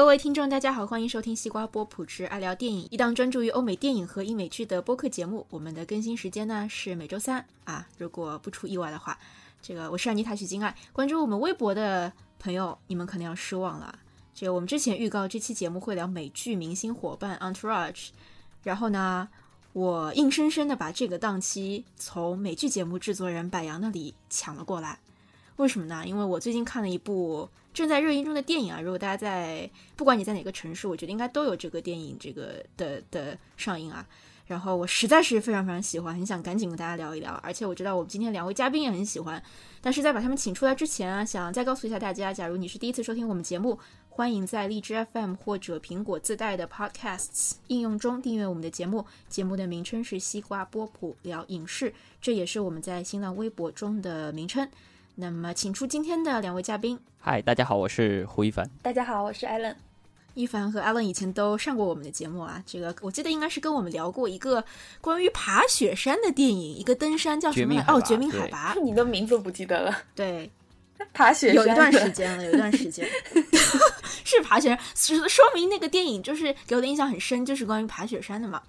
各位听众，大家好，欢迎收听西瓜波普之爱聊电影，一档专注于欧美电影和英美剧的播客节目。我们的更新时间呢是每周三啊，如果不出意外的话，这个我是安妮塔许金爱。关注我们微博的朋友，你们可能要失望了。这个我们之前预告这期节目会聊美剧《明星伙伴》Entourage，然后呢，我硬生生的把这个档期从美剧节目制作人柏杨那里抢了过来。为什么呢？因为我最近看了一部。正在热映中的电影啊，如果大家在，不管你在哪个城市，我觉得应该都有这个电影这个的的上映啊。然后我实在是非常非常喜欢，很想赶紧跟大家聊一聊。而且我知道我们今天两位嘉宾也很喜欢，但是在把他们请出来之前啊，想再告诉一下大家，假如你是第一次收听我们节目，欢迎在荔枝 FM 或者苹果自带的 Podcasts 应用中订阅我们的节目。节目的名称是西瓜波普聊影视，这也是我们在新浪微博中的名称。那么，请出今天的两位嘉宾。嗨，大家好，我是胡一凡。大家好，我是艾伦。一凡和艾伦以前都上过我们的节目啊，这个我记得应该是跟我们聊过一个关于爬雪山的电影，一个登山叫什么？哦，绝命海拔。你的名字不记得了？对，爬雪山有一段时间了，有一段时间 是爬雪山，说明那个电影就是给我的印象很深，就是关于爬雪山的嘛。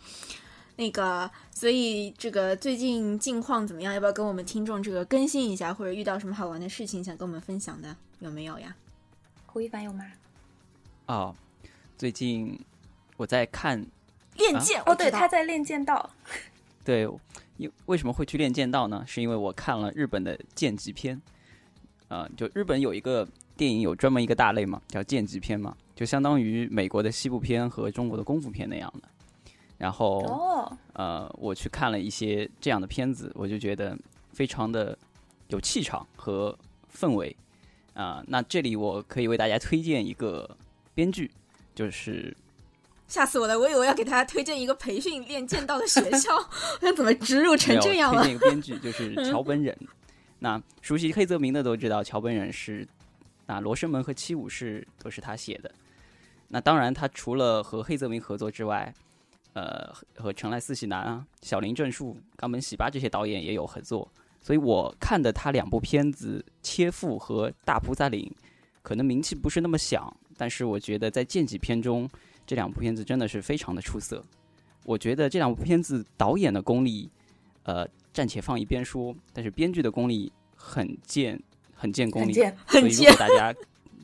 那个，所以这个最近近况怎么样？要不要跟我们听众这个更新一下？或者遇到什么好玩的事情想跟我们分享的，有没有呀？胡一凡有吗？哦，最近我在看《练剑》哦，对，他在练剑道。对，因为什么会去练剑道呢？是因为我看了日本的剑击片。啊，就日本有一个电影有专门一个大类嘛，叫剑击片嘛，就相当于美国的西部片和中国的功夫片那样的。然后，呃，我去看了一些这样的片子，我就觉得非常的有气场和氛围啊。那这里我可以为大家推荐一个编剧，就是吓死我了！我以为要给大家推荐一个培训练剑道的学校，那怎么植入成这样了？推荐一个编剧就是桥本忍。那熟悉黑泽明的都知道，桥本忍是那，《罗生门》和《七武士》都是他写的。那当然，他除了和黑泽明合作之外，呃，和成濑四喜男啊、小林正树、冈本喜八这些导演也有合作，所以我看的他两部片子《切腹》和《大菩萨岭》，可能名气不是那么响，但是我觉得在剑戟片中，这两部片子真的是非常的出色。我觉得这两部片子导演的功力，呃，暂且放一边说，但是编剧的功力很见很见功力，所以如果大家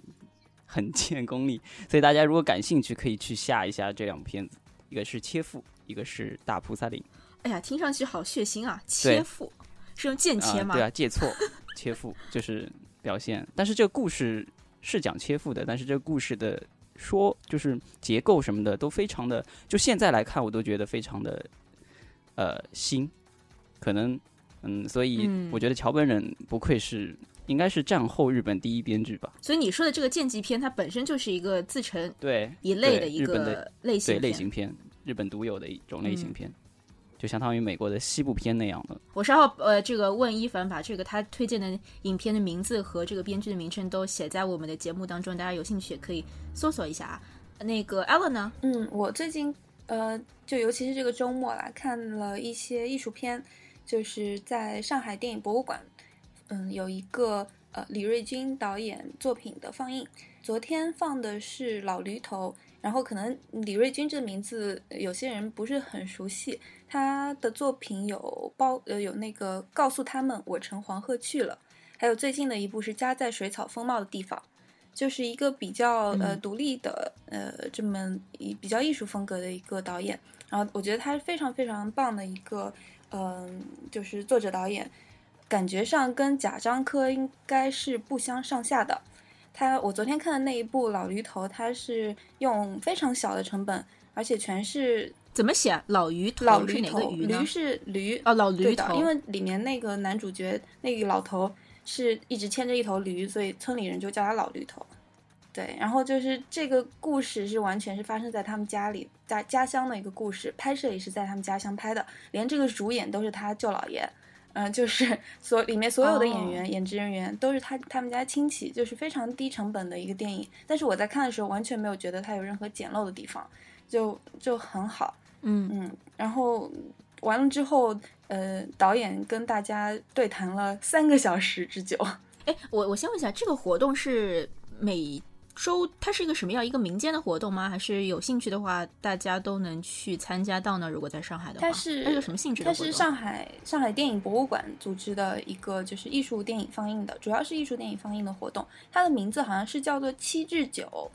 很见功力，所以大家如果感兴趣，可以去下一下这两部片子。一个是切腹，一个是大菩萨岭。哎呀，听上去好血腥啊！切腹是用剑切吗？对啊，借错切腹就是表现。但是这个故事是讲切腹的，但是这个故事的说就是结构什么的都非常的，就现在来看我都觉得非常的呃新。可能嗯，所以我觉得桥本忍不愧是应该是战后日本第一编剧吧。所以你说的这个剑戟片，它本身就是一个自成对一类的一个类型类型片。日本独有的一种类型片，就相当于美国的西部片那样的。我稍后呃，这个问一凡把这个他推荐的影片的名字和这个编剧的名称都写在我们的节目当中，大家有兴趣也可以搜索一下啊。那个 Ellen 呢？嗯，我最近呃，就尤其是这个周末啦，看了一些艺术片，就是在上海电影博物馆，嗯，有一个呃李瑞军导演作品的放映。昨天放的是《老驴头》。然后可能李瑞军这个名字有些人不是很熟悉，他的作品有包呃有那个告诉他们我乘黄鹤去了，还有最近的一部是家在水草丰茂的地方，就是一个比较呃独立的呃这么一比较艺术风格的一个导演，然后我觉得他是非常非常棒的一个嗯就是作者导演，感觉上跟贾樟柯应该是不相上下的。他我昨天看的那一部《老驴头》，他是用非常小的成本，而且全是怎么写？老驴头，老驴头，驴是驴哦，老驴头。因为里面那个男主角那个老头是一直牵着一头驴，所以村里人就叫他老驴头。对，然后就是这个故事是完全是发生在他们家里家家乡的一个故事，拍摄也是在他们家乡拍的，连这个主演都是他舅姥爷。嗯，就是 所里面所有的演员、演职人员都是他他们家亲戚，就是非常低成本的一个电影。但是我在看的时候完全没有觉得它有任何简陋的地方，就就很好。嗯嗯，然后完了之后，呃，导演跟大家对谈了三个小时之久。哎，我我先问一下，这个活动是每周它是一个什么样一个民间的活动吗？还是有兴趣的话，大家都能去参加到呢？如果在上海的话，它是它是个什么性质的它活动？是上海上海电影博物馆组织的一个就是艺术电影放映的，主要是艺术电影放映的活动。它的名字好像是叫做七至九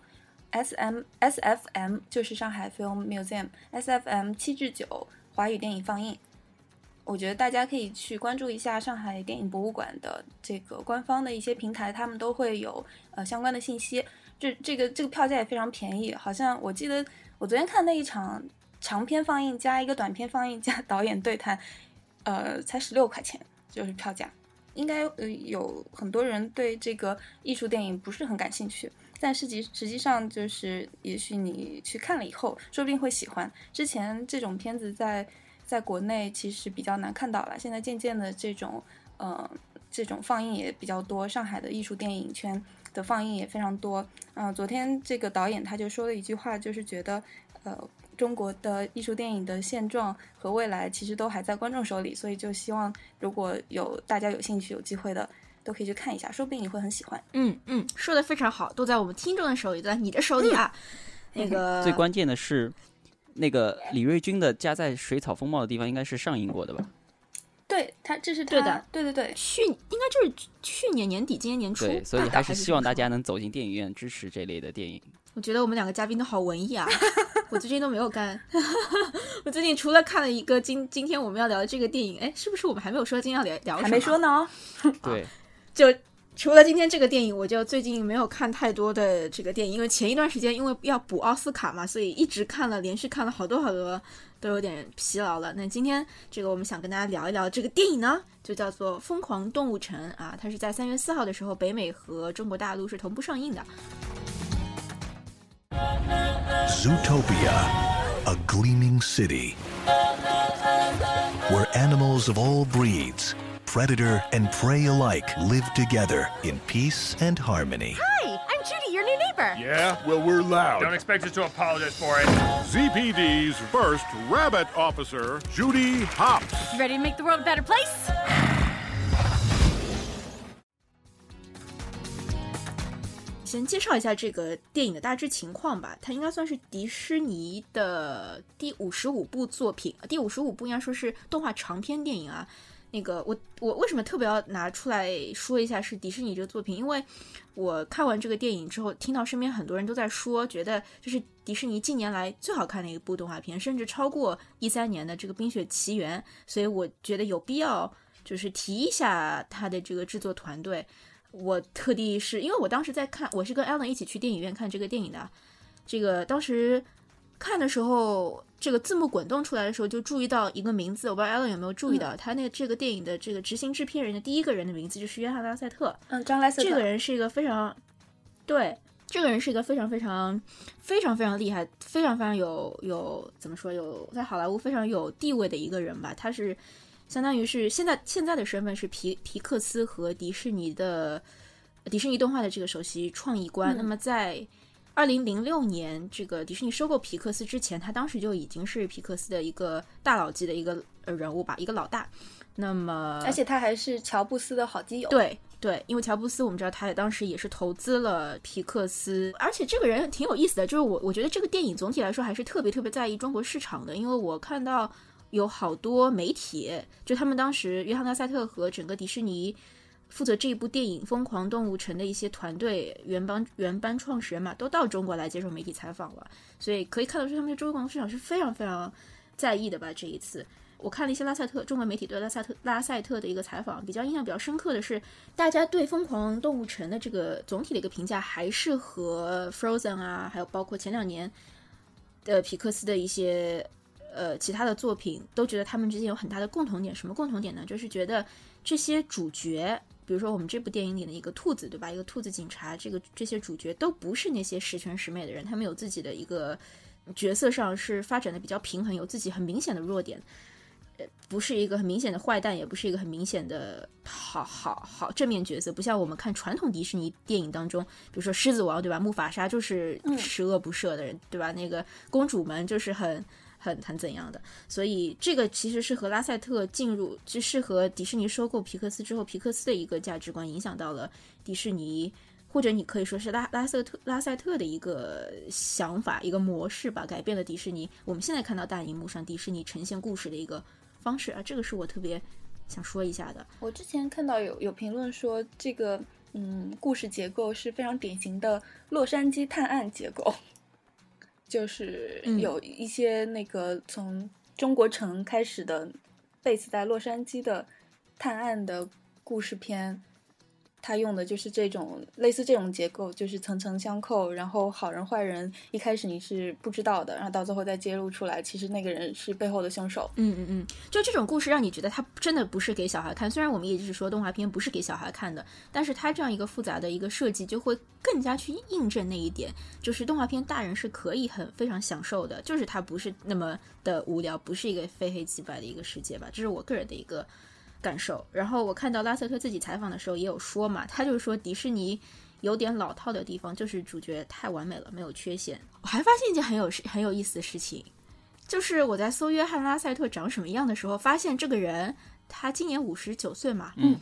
，S M S F M 就是上海 Film Museum，S F M 七至九华语电影放映。我觉得大家可以去关注一下上海电影博物馆的这个官方的一些平台，他们都会有呃相关的信息。这这个这个票价也非常便宜，好像我记得我昨天看那一场长片放映加一个短片放映加 导演对谈，呃，才十六块钱，就是票价。应该呃有很多人对这个艺术电影不是很感兴趣，但实际实际上就是，也许你去看了以后，说不定会喜欢。之前这种片子在在国内其实比较难看到了，现在渐渐的这种呃这种放映也比较多，上海的艺术电影圈的放映也非常多。嗯、昨天这个导演他就说了一句话，就是觉得呃中国的艺术电影的现状和未来其实都还在观众手里，所以就希望如果有大家有兴趣、有机会的，都可以去看一下，说不定你会很喜欢。嗯嗯，说的非常好，都在我们听众的手里，都在你的手里啊。那个 最关键的是，那个李瑞军的家在水草丰茂的地方应该是上映过的吧？对他，这是他对的，对对对，去应该就是去年年底，今年年初，对，所以还是希望大家能走进电影院支持这类的电影。我觉得我们两个嘉宾都好文艺啊！我最近都没有干，我最近除了看了一个今今天我们要聊的这个电影，哎，是不是我们还没有说今天要聊聊什么？还没说呢哦。对，就除了今天这个电影，我就最近没有看太多的这个电影，因为前一段时间因为要补奥斯卡嘛，所以一直看了，连续看了好多好多，都有点疲劳了。那今天这个我们想跟大家聊一聊这个电影呢，就叫做《疯狂动物城》啊，它是在三月四号的时候，北美和中国大陆是同步上映的。Zootopia, a gleaming city where animals of all breeds, predator and prey alike, live together in peace and harmony. Hi, I'm Judy, your new neighbor. Yeah, well, we're loud. Don't expect us to apologize for it. ZPD's first rabbit officer, Judy Hopps. You ready to make the world a better place? 先介绍一下这个电影的大致情况吧。它应该算是迪士尼的第五十五部作品，第五十五部应该说是动画长篇电影啊。 那个我我为什么特别要拿出来说一下是迪士尼这个作品？因为我看完这个电影之后，听到身边很多人都在说，觉得这是迪士尼近年来最好看的一部动画片，甚至超过一三年的这个《冰雪奇缘》，所以我觉得有必要就是提一下它的这个制作团队。我特地是因为我当时在看，我是跟 Alan 一起去电影院看这个电影的。这个当时看的时候，这个字幕滚动出来的时候，就注意到一个名字，我不知道 Alan 有没有注意到，他那个这个电影的这个执行制片人的第一个人的名字就是约翰拉塞特。嗯，张莱瑟特这个人是一个非常对，这个人是一个非常非常非常非常厉害，非常非常有有怎么说有在好莱坞非常有地位的一个人吧。他是相当于是现在现在的身份是皮皮克斯和迪士尼的迪士尼动画的这个首席创意官。嗯那么在二零零六年，这个迪士尼收购皮克斯之前，他当时就已经是皮克斯的一个大佬级的一个呃人物吧，一个老大。那么，而且他还是乔布斯的好基友。，对对，因为乔布斯我们知道他也当时也是投资了皮克斯，而且这个人挺有意思的，就是我我觉得这个电影总体来说还是特别特别在意中国市场的，因为我看到有好多媒体，就他们当时约翰纳塞特和整个迪士尼。负责这一部电影《疯狂动物城》的一些团队原班原班创始人嘛，都到中国来接受媒体采访了，所以可以看得出他们对中国市场是非常非常在意的吧。这一次，我看了一些拉塞特中国媒体对拉塞特拉塞特的一个采访，比较印象比较深刻的是，大家对《疯狂动物城》的这个总体的一个评价，还是和 Frozen 啊，还有包括前两年的皮克斯的一些呃其他的作品，都觉得他们之间有很大的共同点。什么共同点呢？就是觉得这些主角。比如说我们这部电影里的一个兔子，对吧？一个兔子警察，这个这些主角都不是那些十全十美的人，他们有自己的一个角色上是发展的比较平衡，有自己很明显的弱点，呃，不是一个很明显的坏蛋，也不是一个很明显的好好好正面角色，不像我们看传统迪士尼电影当中，比如说狮子王，对吧？木法沙就是十恶不赦的人，对吧？那个公主们就是很。很很怎样的，所以这个其实是和拉塞特进入，就是和迪士尼收购皮克斯之后，皮克斯的一个价值观影响到了迪士尼或者你可以说是拉拉瑟特拉塞特的一个想法、一个模式吧，改变了迪士尼。我们现在看到大荧幕上迪士尼呈现故事的一个方式啊，这个是我特别想说一下的。我之前看到有有评论说，这个嗯故事结构是非常典型的洛杉矶探案结构，就是嗯有一些那个从中国城开始的 base 在洛杉矶的探案的故事片。他用的就是这种类似这种结构，就是层层相扣，然后好人坏人一开始你是不知道的，然后到最后再揭露出来，其实那个人是背后的凶手。嗯嗯嗯，就这种故事让你觉得他真的不是给小孩看。虽然我们也一直说动画片不是给小孩看的，但是他这样一个复杂的一个设计，就会更加去印证那一点，就是动画片大人是可以很非常享受的，就是它不是那么的无聊，不是一个非黑即白的一个世界吧。这是我个人的一个感受。然后我看到拉塞特自己采访的时候也有说嘛，他就是说迪士尼。有点老套的地方就是主角太完美了，没有缺陷。我还发现一件很有事很有意思的事情，就是我在搜约翰拉塞特长什么样的时候，发现这个人他今年五十九岁嘛，嗯，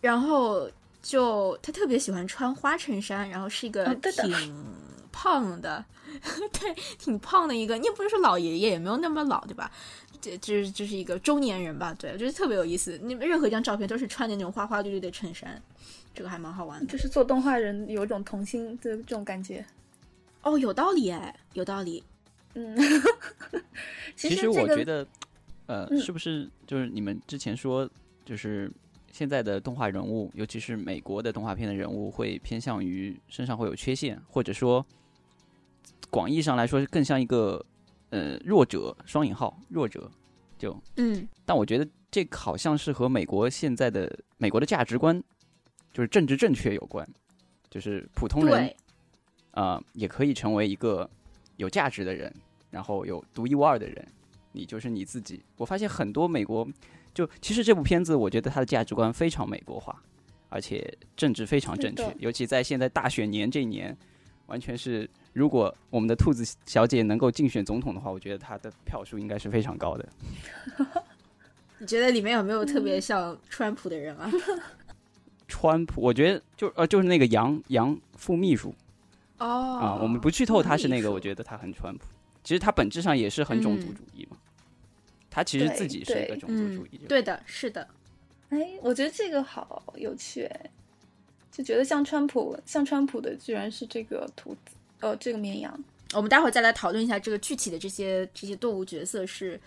然后就他特别喜欢穿花衬衫，然后是一个挺胖的，对，挺胖的一个，你也不是说老爷爷，也没有那么老，对吧？这这是这是一个中年人吧？对，我觉得特别有意思。你们任何一张照片都是穿的那种花花绿绿的衬衫，这个还蛮好玩的。就是做动画人有一种童心的这种感觉。哦，有道理哎，有道理。嗯，其实实我觉得，呃，嗯是不是就是你们之前说，就是现在的动画人物，尤其是美国的动画片的人物，会偏向于身上会有缺陷，或者说广义上来说，更像一个呃弱者（双引号）弱者。就，嗯但我觉得这个好像是和美国现在的美国的价值观，就是政治正确有关，就是普通人对，啊、也可以成为一个有价值的人，然后有独一无二的人，你就是你自己。我发现很多美国，就其实这部片子，我觉得它的价值观非常美国化，而且政治非常正确，尤其在现在大选年这一年，完全是如果我们的兔子小姐能够竞选总统的话，我觉得她的票数应该是非常高的。你觉得里面有没有特嗯别像川普的人啊？川普，我觉得就呃就是那个杨杨副秘书哦啊，我们不剧透他是那个，我。觉得他很川普。其实他本质上也是很种族嗯主义嘛，他其实自己是一个种族主义者。，对的，是的，哎，我觉得这个好有趣哎，就觉得像川普，像川普的居然是这个兔子，呃，这个绵羊。我们待会儿再来讨论一下这个具体的这些这些动物角色是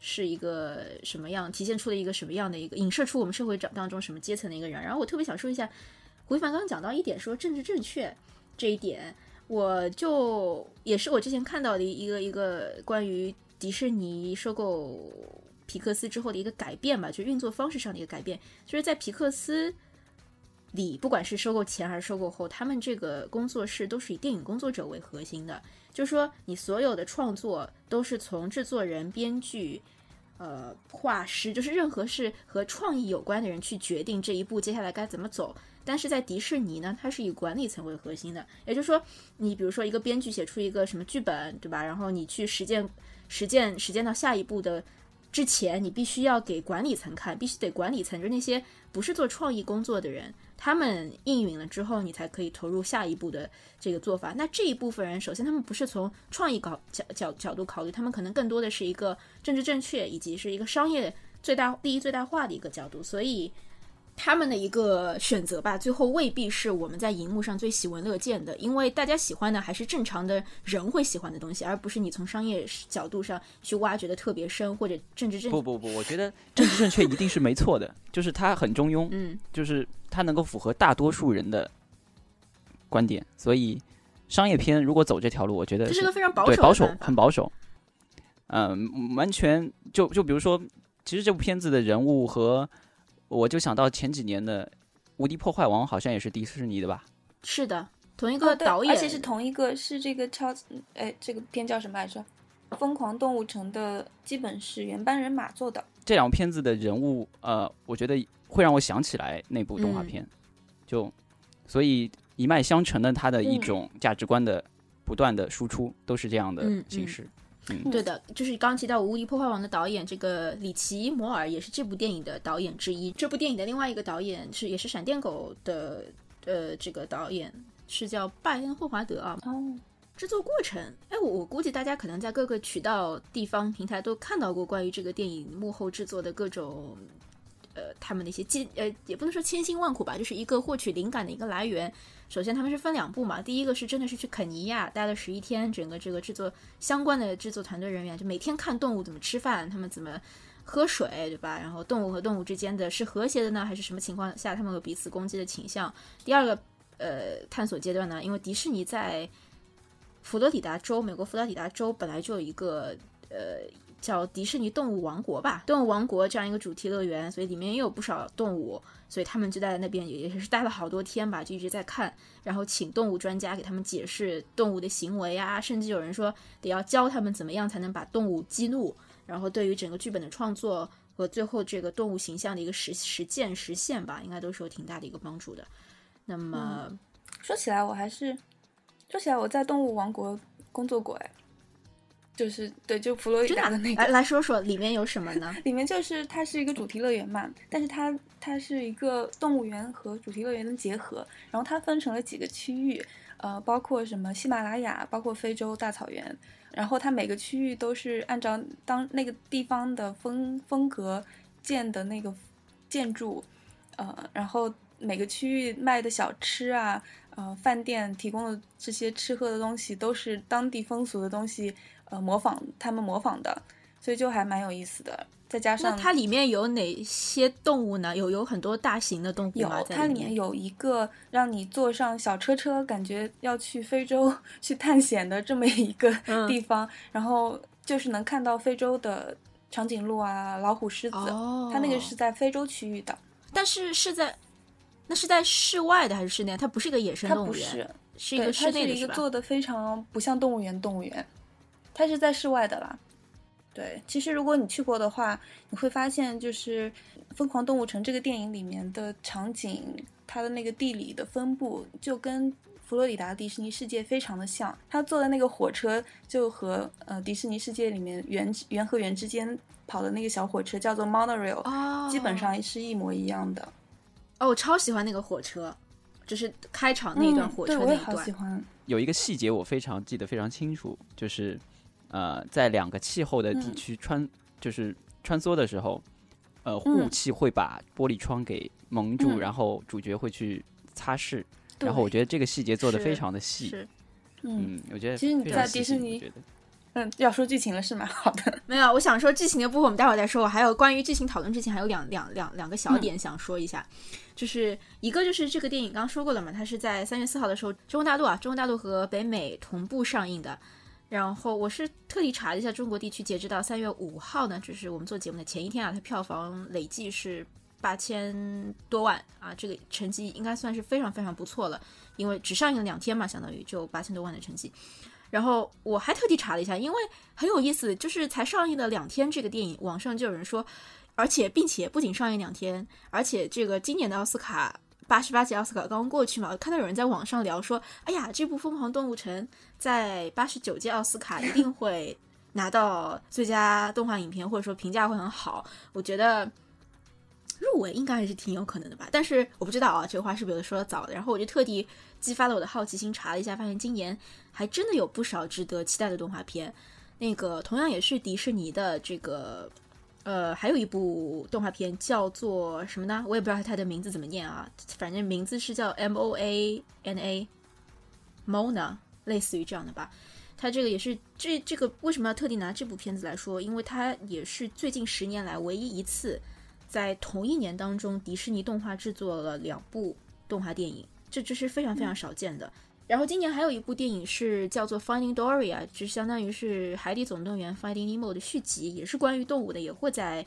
是一个什么样，体现出了一个什么样的一个影射出我们社会长当中什么阶层的一个人。然后我特别想说一下，胡一凡刚刚讲到一点说政治正确这一点，我就也是我之前看到的一个一个关于迪士尼收购皮克斯之后的一个改变吧，就运作方式上的一个改变，就是在皮克斯。里，不管是收购前还是收购后，他们这个工作室都是以电影工作者为核心的，就是说你所有的创作都是从制作人、编剧、呃画师，就是任何是和创意有关的人去决定这一步接下来该怎么走。但是在迪士尼呢，它是以管理层为核心的，也就是说，你比如说一个编剧写出一个什么剧本，对吧？然后你去实践、实践、实践到下一步的之前，你必须要给管理层看，必须得管理层，就是那些不是做创意工作的人，他们应允了之后，你才可以投入下一步的这个做法。那这一部分人，首先他们不是从创意角角角角度考虑，他们可能更多的是一个政治正确以及是一个商业最大利益最大化的一个角度，所以。他们的一个选择吧，最后未必是我们在荧幕上最喜闻乐见的，因为大家喜欢的还是正常的人会喜欢的东西，而不是你从商业角度上去挖掘的特别深或者政治正确不不不，我觉得政治正确一定是没错的，就是它很中庸，嗯就是它能够符合大多数人的观点，所以商业片如果走这条路，我觉得这是个非常保守保守很保守。嗯，完全就就比如说，其实这部片子的人物和我就想到前几年的《无敌破坏王》，好像也是迪士尼的吧？是的，同一个导演，而且是同一个，是这个超，哎，这个片叫什么来着？《疯狂动物城》的基本是原班人马做的。这两部片子的人物，呃，我觉得会让我想起来那部动画嗯片，就所以一脉相承的，它的一嗯种价值观的不断的输出，都是这样的嗯嗯。对的，就是刚提到《无敌破坏王》的导演，这个里奇·摩尔也是这部电影的导演之一。这部电影的另外一个导演是也是闪电狗的呃，这个导演是叫拜恩·霍华德啊。哦，制作过程，哎，我我估计大家可能在各个渠道、地方平台都看到过关于这个电影幕后制作的各种，呃，他们的一些艰呃，也不能说千辛万苦吧，就是一个获取灵感的一个来源。首先，他们是分两步嘛，第一个是真的是去肯尼亚待了十一天，整个这个制作相关的制作团队人员就每天看动物怎么吃饭，他们怎么喝水，对吧？然后动物和动物之间的是和谐的呢，还是什么情况下他们有彼此攻击的倾向？第二个，呃，探索阶段呢，因为迪士尼在佛罗里达州，美国佛罗里达州本来就有一个呃叫迪士尼动物王国吧，动物王国这样一个主题乐园，所以里面也有不少动物，所以他们就在那边也也是待了好多天吧，就一直在看，然后请动物专家给他们解释动物的行为啊，甚至有人说得要教他们怎么样才能把动物激怒，然后对于整个剧本的创作和最后这个动物形象的一个实实践实现吧，应该都是有挺大的一个帮助的。那么，说起来我还是说起来我在动物王国工作过哎，就是对，就佛罗里真的啊达的那个来来说说里面有什么呢？里面就是它是一个主题乐园嘛，但是它它是一个动物园和主题乐园的结合，然后它分成了几个区域，呃，包括什么喜马拉雅，包括非洲大草原，然后它每个区域都是按照当那个地方的风风格建的那个建筑，呃，然后每个区域卖的小吃啊，呃，饭店提供的这些吃喝的东西都是当地风俗的东西，呃，模仿他们模仿的，所以就还蛮有意思的。再加上那它里面有哪些动物呢？有有很多大型的动物有吗？它里面有一个让你坐上小车车，感觉要去非洲去探险的这么一个嗯地方，然后就是能看到非洲的长颈鹿啊、老虎、狮子，哦它那个是在非洲区域的，但是是在那是在室外的还是室内？它不是一个野生它动物园，不是，是一个室内的一个做的非常不像动物园动物园，它是在室外的啦。对，其实如果你去过的话，你会发现就是《疯狂动物城》这个电影里面的场景，它的那个地理的分布就跟佛罗里达迪士尼世界非常的像。他坐的那个火车就和呃迪士尼世界里面圆圆和圆之间跑的那个小火车叫做 monorail，、哦，基本上是一模一样的。哦，我超喜欢那个火车，就是开场那一段嗯火对我也好车那一段。喜欢。有一个细节我非常记得非常清楚，就是呃，在两个气候的地嗯区穿、就是穿梭的时候，呃，嗯雾气会把玻璃窗给蒙住，嗯然后主角会去擦拭。对然后我觉得这个细节做的非常的细，是嗯嗯，我觉得其实你在迪士尼嗯，要说剧情了是蛮 好的。没有，我想说剧情的部分我们待会儿再说。我还有关于剧情讨论之前，还有两两两两个小嗯点想说一下，就是一个就是这个电影刚刚说过了嘛，它是在三月四号的时候，中国大陆啊，中国大陆和北美同步上映的。然后我是特地查了一下中国地区，截止到三月五号呢，就是我们做节目的前一天啊，它票房累计是八千多万啊，这个成绩应该算是非常非常不错了，因为只上映了两天嘛，相当于就八千多万的成绩。然后我还特地查了一下，因为很有意思，就是才上映了两天这个电影，网上就有人说，而且并且不仅上映两天，而且这个今年的奥斯卡八十八届奥斯卡刚刚过去嘛，看到有人在网上聊说，哎呀，这部《疯狂动物城》在八十九届奥斯卡一定会拿到最佳动画影片，或者说评价会很好。我觉得入围应该还是挺有可能的吧，但是我不知道啊，这个话是不是有的说的早的。然后我就特地激发了我的好奇心，查了一下，发现今年还真的有不少值得期待的动画片。那个同样也是迪士尼的这个，呃，还有一部动画片叫做什么呢？我也不知道它的名字怎么念啊，反正名字是叫 M O A N A，Mona，类似于这样的吧。它这个也是这这个为什么要特地拿这部片子来说？因为它也是最近十年来唯一一次在同一年当中，迪士尼动画制作了两部动画电影，这这是非常非常少见的。然后今年还有一部电影是叫做《Finding Dory》啊，就相当于是《海底总动员》Finding Nemo 的续集，也是关于动物的，也会在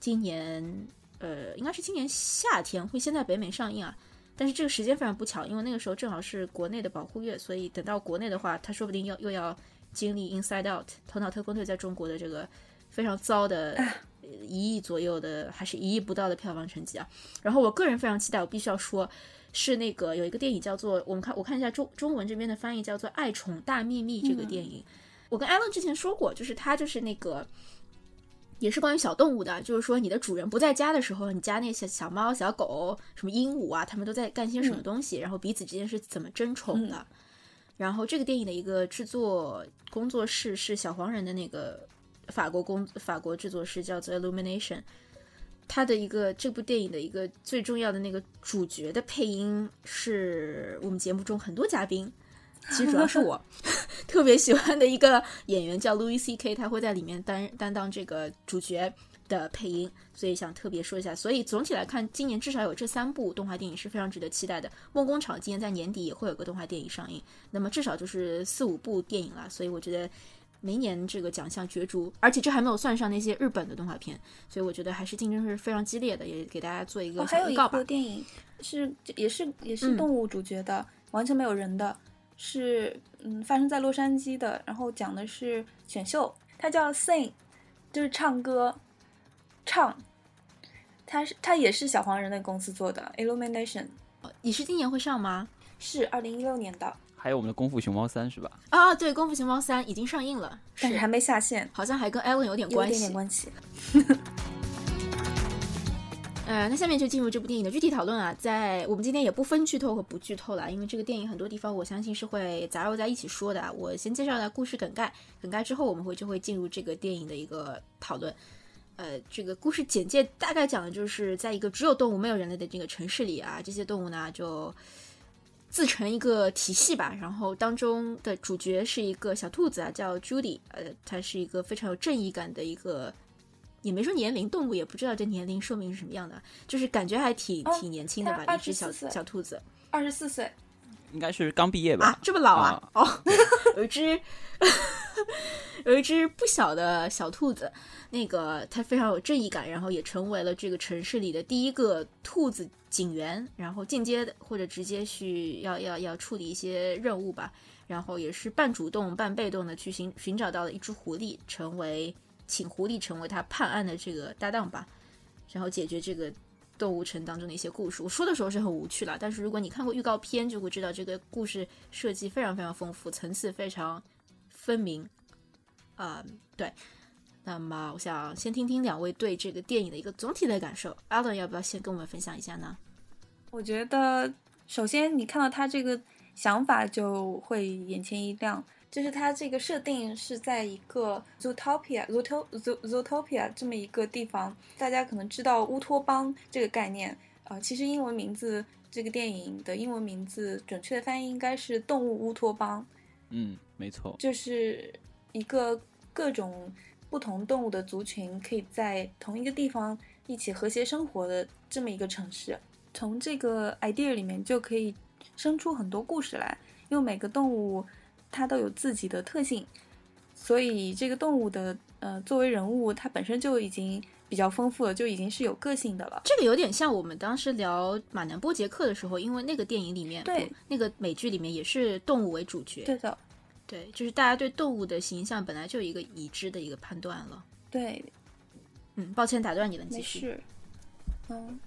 今年呃，应该是今年夏天会先在北美上映啊。但是这个时间非常不巧，因为那个时候正好是国内的保护月，所以等到国内的话，他说不定又又要经历《Inside Out》头脑特工队在中国的这个非常糟的呃一亿左右的，还是一亿不到的票房成绩啊。然后我个人非常期待，我必须要说，是那个有一个电影叫做我们看我看一下中中文这边的翻译叫做《爱宠大秘密》这个电影，我跟艾伦之前说过，就是他就是那个。也是关于小动物的，就是说你的主人不在家的时候，你家那些小猫、小狗、什么鹦鹉啊，它们都在干些什么东西，然后彼此之间是怎么争宠的。然后这个电影的一个制作工作室是小黄人的那个法国工法国制作室叫做 Illumination，它的一个这部电影的一个最重要的那个主角的配音是我们节目中很多嘉宾，其实主要是我 特别喜欢的一个演员叫 Louis C K，他会在里面担担当这个主角的配音，所以想特别说一下。所以总体来看，今年至少有这三部动画电影是非常值得期待的。梦工厂今年在年底也会有个动画电影上映，那么至少就是四五部电影了。所以我觉得明年这个奖项角逐，而且这还没有算上那些日本的动画片，所以我觉得还是竞争是非常激烈的。也给大家做一个哦，还有一小预告吧。部电影是也是也是嗯动物主角的，完全没有人的，是嗯发生在洛杉矶的，然后讲的是选秀，它叫 Sing，就是唱歌唱，它是它也是小黄人的公司做的，Illumination 你是今年会上吗？是二零一六年的，还有我们的《功夫熊猫三》是吧？啊，对，《功夫熊猫三》已经上映了，但是还没下线，好像还跟 Ellen 有点关系。有点点关系。呃，那下面就进入这部电影的具体讨论啊。在我们今天也不分剧透和不剧透了，因为这个电影很多地方我相信是会杂糅在一起说的。我先介绍一下故事梗概，梗概之后我们会就会进入这个电影的一个讨论。呃，这个故事简介大概讲的就是在一个只有动物没有人类的这个城市里啊，这些动物呢就自成一个体系吧。然后当中的主角是一个小兔子啊，叫 Judy，呃，它是一个非常有正义感的一个，也没说年龄，动物也不知道这年龄寿命是什么样的，就是感觉还挺、哦挺年轻的吧，它一只小小兔子二十四岁，应该是刚毕业吧？啊，这么老啊？哦，有一只 有一只不小的小兔子，那个它非常有正义感，然后也成为了这个城市里的第一个兔子警员，然后进阶的或者直接去要要要处理一些任务吧，然后也是半主动半被动的去寻寻找到了一只狐狸，成为请狐狸成为他判案的这个搭档吧，然后解决这个动物城当中的一些故事。我说的时候是很无趣了，但是如果你看过预告片，就会知道这个故事设计非常非常丰富，层次非常分明。啊、对。那么，我想先听听两位对这个电影的一个总体的感受。阿伦要不要先跟我们分享一下呢？我觉得首先你看到他这个想法就会眼前一亮，就是它这个设定是在一个 Zootopia Zoot Zo- Zootopia 这么一个地方，大家可能知道乌托邦这个概念，呃，其实英文名字这个电影的英文名字准确的翻译应该是动物乌托邦，嗯，没错。就是一个各种不同动物的族群可以在同一个地方一起和谐生活的这么一个城市。从这个 idea 里面就可以生出很多故事来，因为每个动物它都有自己的特性，所以这个动物的呃作为人物，它本身就已经比较丰富了，就已经是有个性的了。这个有点像我们当时聊马南波杰克的时候，因为那个电影里面，对那个美剧里面也是动物为主角，对的，对，就是大家对动物的形象本来就有一个已知的一个判断了。对，嗯，抱歉打断你了，你继续。事。嗯，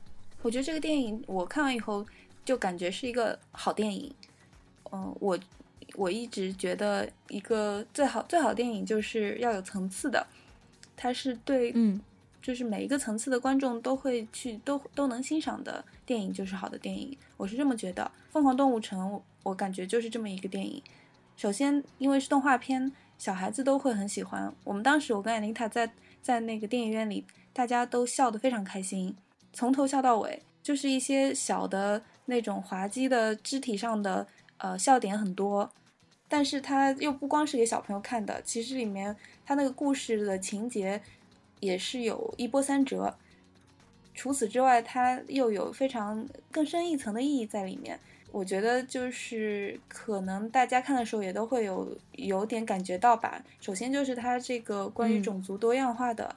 我觉得这个电影我看完以后就感觉是一个好电影。嗯，我我一直觉得一个最好最好电影就是要有层次的，它是对，嗯，就是每一个层次的观众都会去都都能欣赏的电影就是好的电影，我是这么觉得。《疯狂动物城》我我感觉就是这么一个电影。首先，因为是动画片，小孩子都会很喜欢。我们当时我跟艾琳塔在在那个电影院里，大家都笑得非常开心，从头笑到尾，就是一些小的那种滑稽的肢体上的呃笑点很多，但是它又不光是给小朋友看的，其实里面它那个故事的情节也是有一波三折。除此之外，它又有非常更深一层的意义在里面。我觉得就是可能大家看的时候也都会有有点感觉到吧。首先就是它这个关于嗯种族多样化的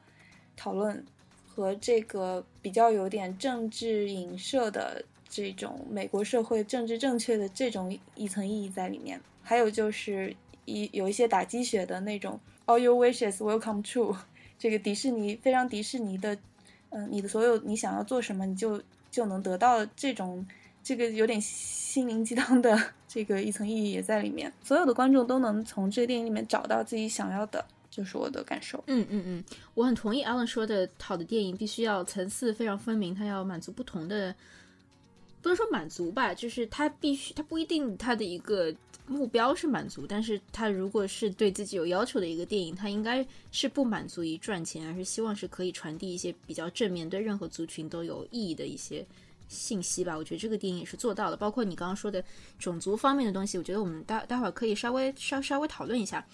讨论和这个比较有点政治影射的这种美国社会政治正确的这种一层意义在里面。还有就是一有一些打鸡血的那种 “All your wishes will come true”，这个迪士尼非常迪士尼的，嗯、你的所有你想要做什么，你就就能得到这种。这个有点心灵鸡汤的 这个一层意义也在里面，所有的观众都能从这个电影里面找到自己想要的。就是我的感受。嗯嗯嗯，我很同意 Alan 说的，好的电影必须要层次非常分明，它要满足不同的，不能说满足吧，就是他必须，他不一定他的一个目标是满足，但是他如果是对自己有要求的一个电影，他应该是不满足于赚钱，而是希望是可以传递一些比较正面、对任何族群都有意义的一些信息吧。我觉得这个电影也是做到了，包括你刚刚说的种族方面的东西，我觉得我们待待会儿可以稍微稍稍微讨论一下。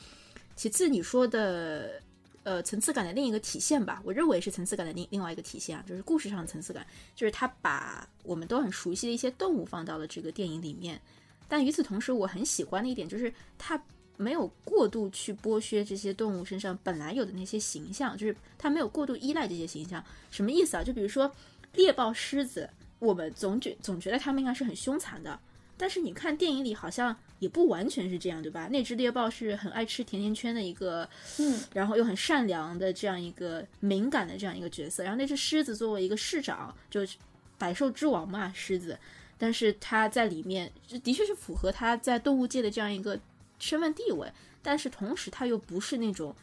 其次，你说的呃层次感的另一个体现吧，我认为是层次感的另另外一个体现啊，就是故事上的层次感，就是他把我们都很熟悉的一些动物放到了这个电影里面。但与此同时，我很喜欢的一点就是他没有过度去剥削这些动物身上本来有的那些形象，就是他没有过度依赖这些形象。什么意思啊？就比如说猎豹、狮子，我们总觉总觉得他们应该是很凶残的，但是你看电影里好像。也不完全是这样，对吧？那只猎豹是很爱吃甜甜圈的一个，嗯，然后又很善良的这样一个敏感的这样一个角色。然后那只狮子作为一个市长，就是百兽之王嘛，狮子，但是它在里面的确是符合它在动物界的这样一个身份地位，但是同时它又不是那种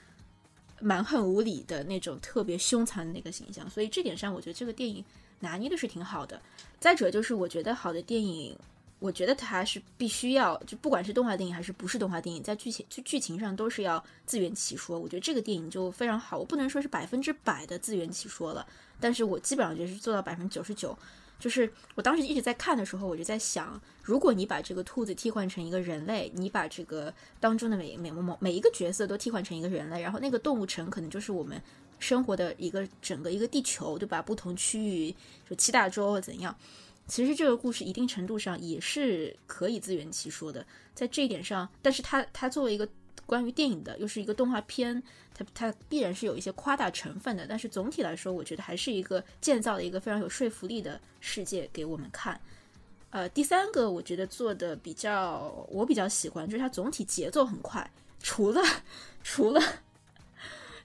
蛮横无理的那种特别凶残的那个形象。所以这点上，我觉得这个电影拿捏的是挺好的。再者就是，我觉得好的电影。我觉得它是必须要，就不管是动画电影还是不是动画电影，在剧情就剧情上都是要自圆其说。我觉得这个电影就非常好，我不能说是百分之百的自圆其说了，但是我基本上就是做到百分之九十九。就是我当时一直在看的时候，我就在想，如果你把这个兔子替换成一个人类，你把这个当中的每每某每一个角色都替换成一个人类，然后那个动物城可能就是我们生活的一个整个一个地球，对吧？不同区域就七大洲怎样？其实这个故事一定程度上也是可以自圆其说的，在这一点上，但是它它作为一个关于电影的，又是一个动画片，它它必然是有一些夸大成分的。但是总体来说，我觉得还是一个建造的一个非常有说服力的世界给我们看。呃，第三个我觉得做的比较我比较喜欢，就是它总体节奏很快，除了除了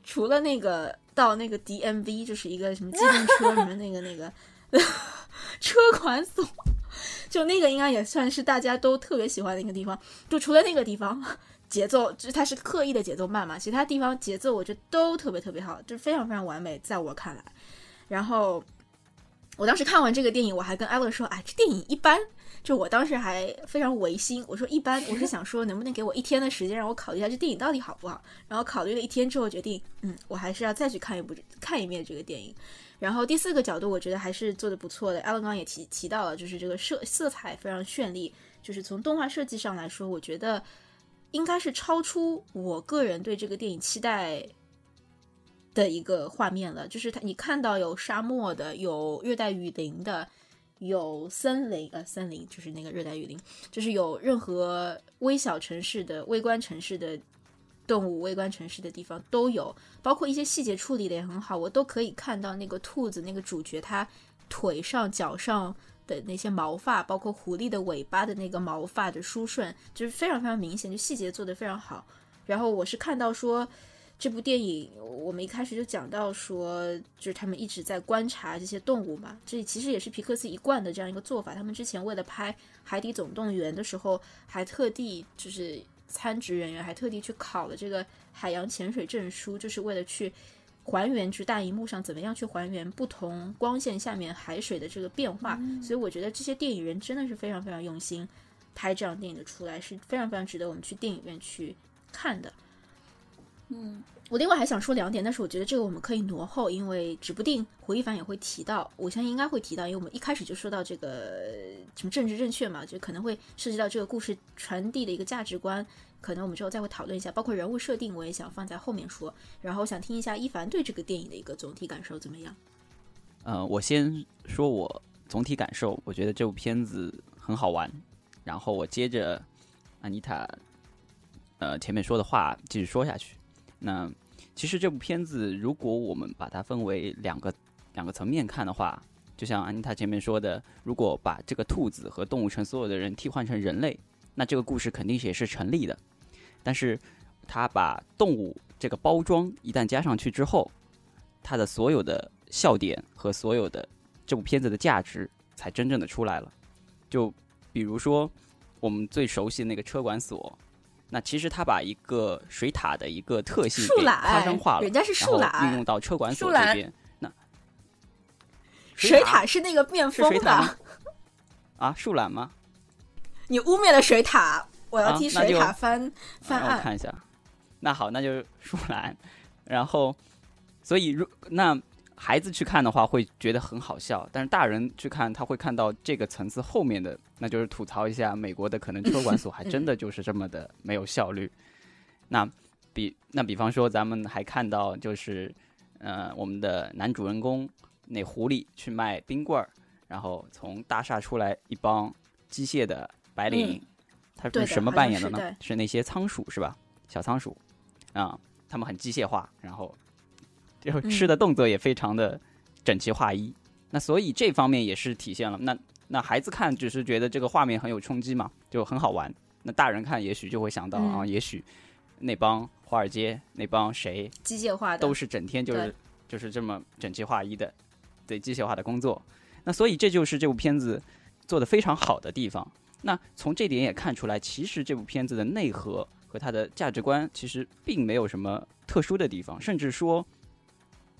除了那个到那个 DMV 就是一个什么机动车什么那个那个。车管所，就那个应该也算是大家都特别喜欢的一个地方。就除了那个地方，节奏就是它是刻意的节奏慢嘛，其他地方节奏我觉得都特别特别好，就非常非常完美，在我看来。然后我当时看完这个电影，我还跟艾乐说：“哎，这电影一般。”就我当时还非常违心，我说一般，我是想说能不能给我一天的时间，让我考虑一下这电影到底好不好。然后考虑了一天之后，决定，嗯，我还是要再去看一部看一遍这个电影。然后第四个角度，我觉得还是做的不错的。阿伦刚刚也提提到了，就是这个色色彩非常绚丽，就是从动画设计上来说，我觉得应该是超出我个人对这个电影期待的一个画面了。就是它，你看到有沙漠的，有热带雨林的，有森林，呃，森林就是那个热带雨林，就是有任何微小城市的、微观城市的。动物微观城市的地方都有，包括一些细节处理的也很好，我都可以看到那个兔子那个主角它腿上、脚上的那些毛发，包括狐狸的尾巴的那个毛发的梳顺，就是非常非常明显，就细节做得非常好。然后我是看到说这部电影，我们一开始就讲到说，就是他们一直在观察这些动物嘛，这其实也是皮克斯一贯的这样一个做法。他们之前为了拍《海底总动员》的时候，还特地就是。参职人员还特地去考了这个海洋潜水证书，就是为了去还原，去大荧幕上怎么样去还原不同光线下面海水的这个变化。所以我觉得这些电影人真的是非常非常用心拍这样电影的出来，是非常非常值得我们去电影院去看的。嗯。我另外还想说两点，但是我觉得这个我们可以挪后，因为指不定胡一凡也会提到，我相信应该会提到，因为我们一开始就说到这个什么政治正确嘛，就可能会涉及到这个故事传递的一个价值观，可能我们之后再会讨论一下，包括人物设定，我也想放在后面说。然后我想听一下一凡对这个电影的一个总体感受怎么样？呃，我先说我总体感受，我觉得这部片子很好玩，然后我接着安妮塔呃前面说的话继续说下去。那其实这部片子，如果我们把它分为两个两个层面看的话，就像安妮塔前面说的，如果把这个兔子和动物城所有的人替换成人类，那这个故事肯定也是成立的。但是，他把动物这个包装一旦加上去之后，它的所有的笑点和所有的这部片子的价值才真正的出来了。就比如说我们最熟悉的那个车管所。那其实他把一个水塔的一个特性夸张化了，人家是树然后懒运用到车管所这边。那水塔是那个变风的，？啊，树懒吗？你污蔑了水塔，我要替水塔翻翻案。让我看一下。那好，那就是树懒。然后，所以如那孩子去看的话，会觉得很好笑，但是大人去看，他会看到这个层次后面的，那就是吐槽一下美国的可能车管所还真的就是这么的没有效率。那比那比方说，咱们还看到就是，呃，我们的男主人公那狐狸去卖冰棍儿，然后从大厦出来一帮机械的白领，嗯他是什么扮演的呢是？是那些仓鼠是吧？小仓鼠啊、他们很机械化，然后就嗯吃的动作也非常的整齐划一。那所以这方面也是体现了那那孩子看只是觉得这个画面很有冲击嘛，就很好玩。那大人看也许就会想到、嗯啊，也许那帮华尔街那帮谁机械化的都是整天就是就是这么整齐划一的，对机械化的工作。那所以这就是这部片子做的非常好的地方。那从这点也看出来，其实这部片子的内核和它的价值观其实并没有什么特殊的地方，甚至说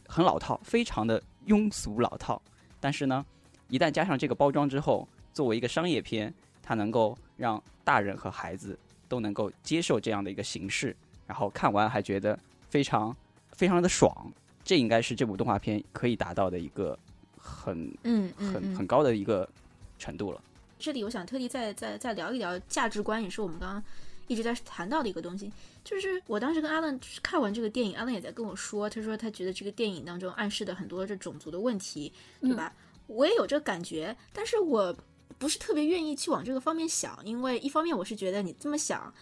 很老套，非常的庸俗老套。但是呢，一旦加上这个包装之后，作为一个商业片，它能够让大人和孩子都能够接受这样的一个形式，然后看完还觉得非常非常的爽。这应该是这部动画片可以达到的一个很嗯嗯很嗯很高的一个程度了。这里我想特地再再再聊一聊价值观，也是我们刚刚一直在谈到的一个东西。就是我当时跟阿伦看完这个电影，阿伦也在跟我说，他说他觉得这个电影当中暗示的很多这种族的问题，对吧？我也有这个感觉，但是我不是特别愿意去往这个方面想，因为一方面我是觉得你这么想，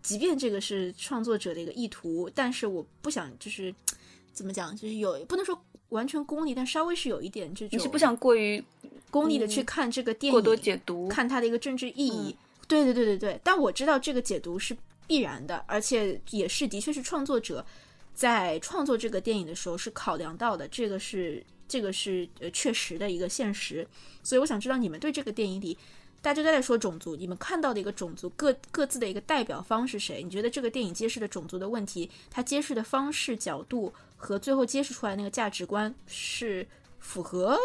即便这个是创作者的一个意图，但是我不想就是怎么讲，就是有不能说完全功利，但稍微是有一点这种你是不想过于功利的去看这个电影，过多解读？看它的一个政治意义。对对对对对，但我知道这个解读是必然的，而且也是的确是创作者在创作这个电影的时候是考量到的，这个是这个是呃确实的一个现实。所以我想知道你们对这个电影里。大家都在说种族，你们看到的一个种族各各自的一个代表方是谁？你觉得这个电影揭示的种族的问题，它揭示的方式、角度和最后揭示出来那个价值观是符合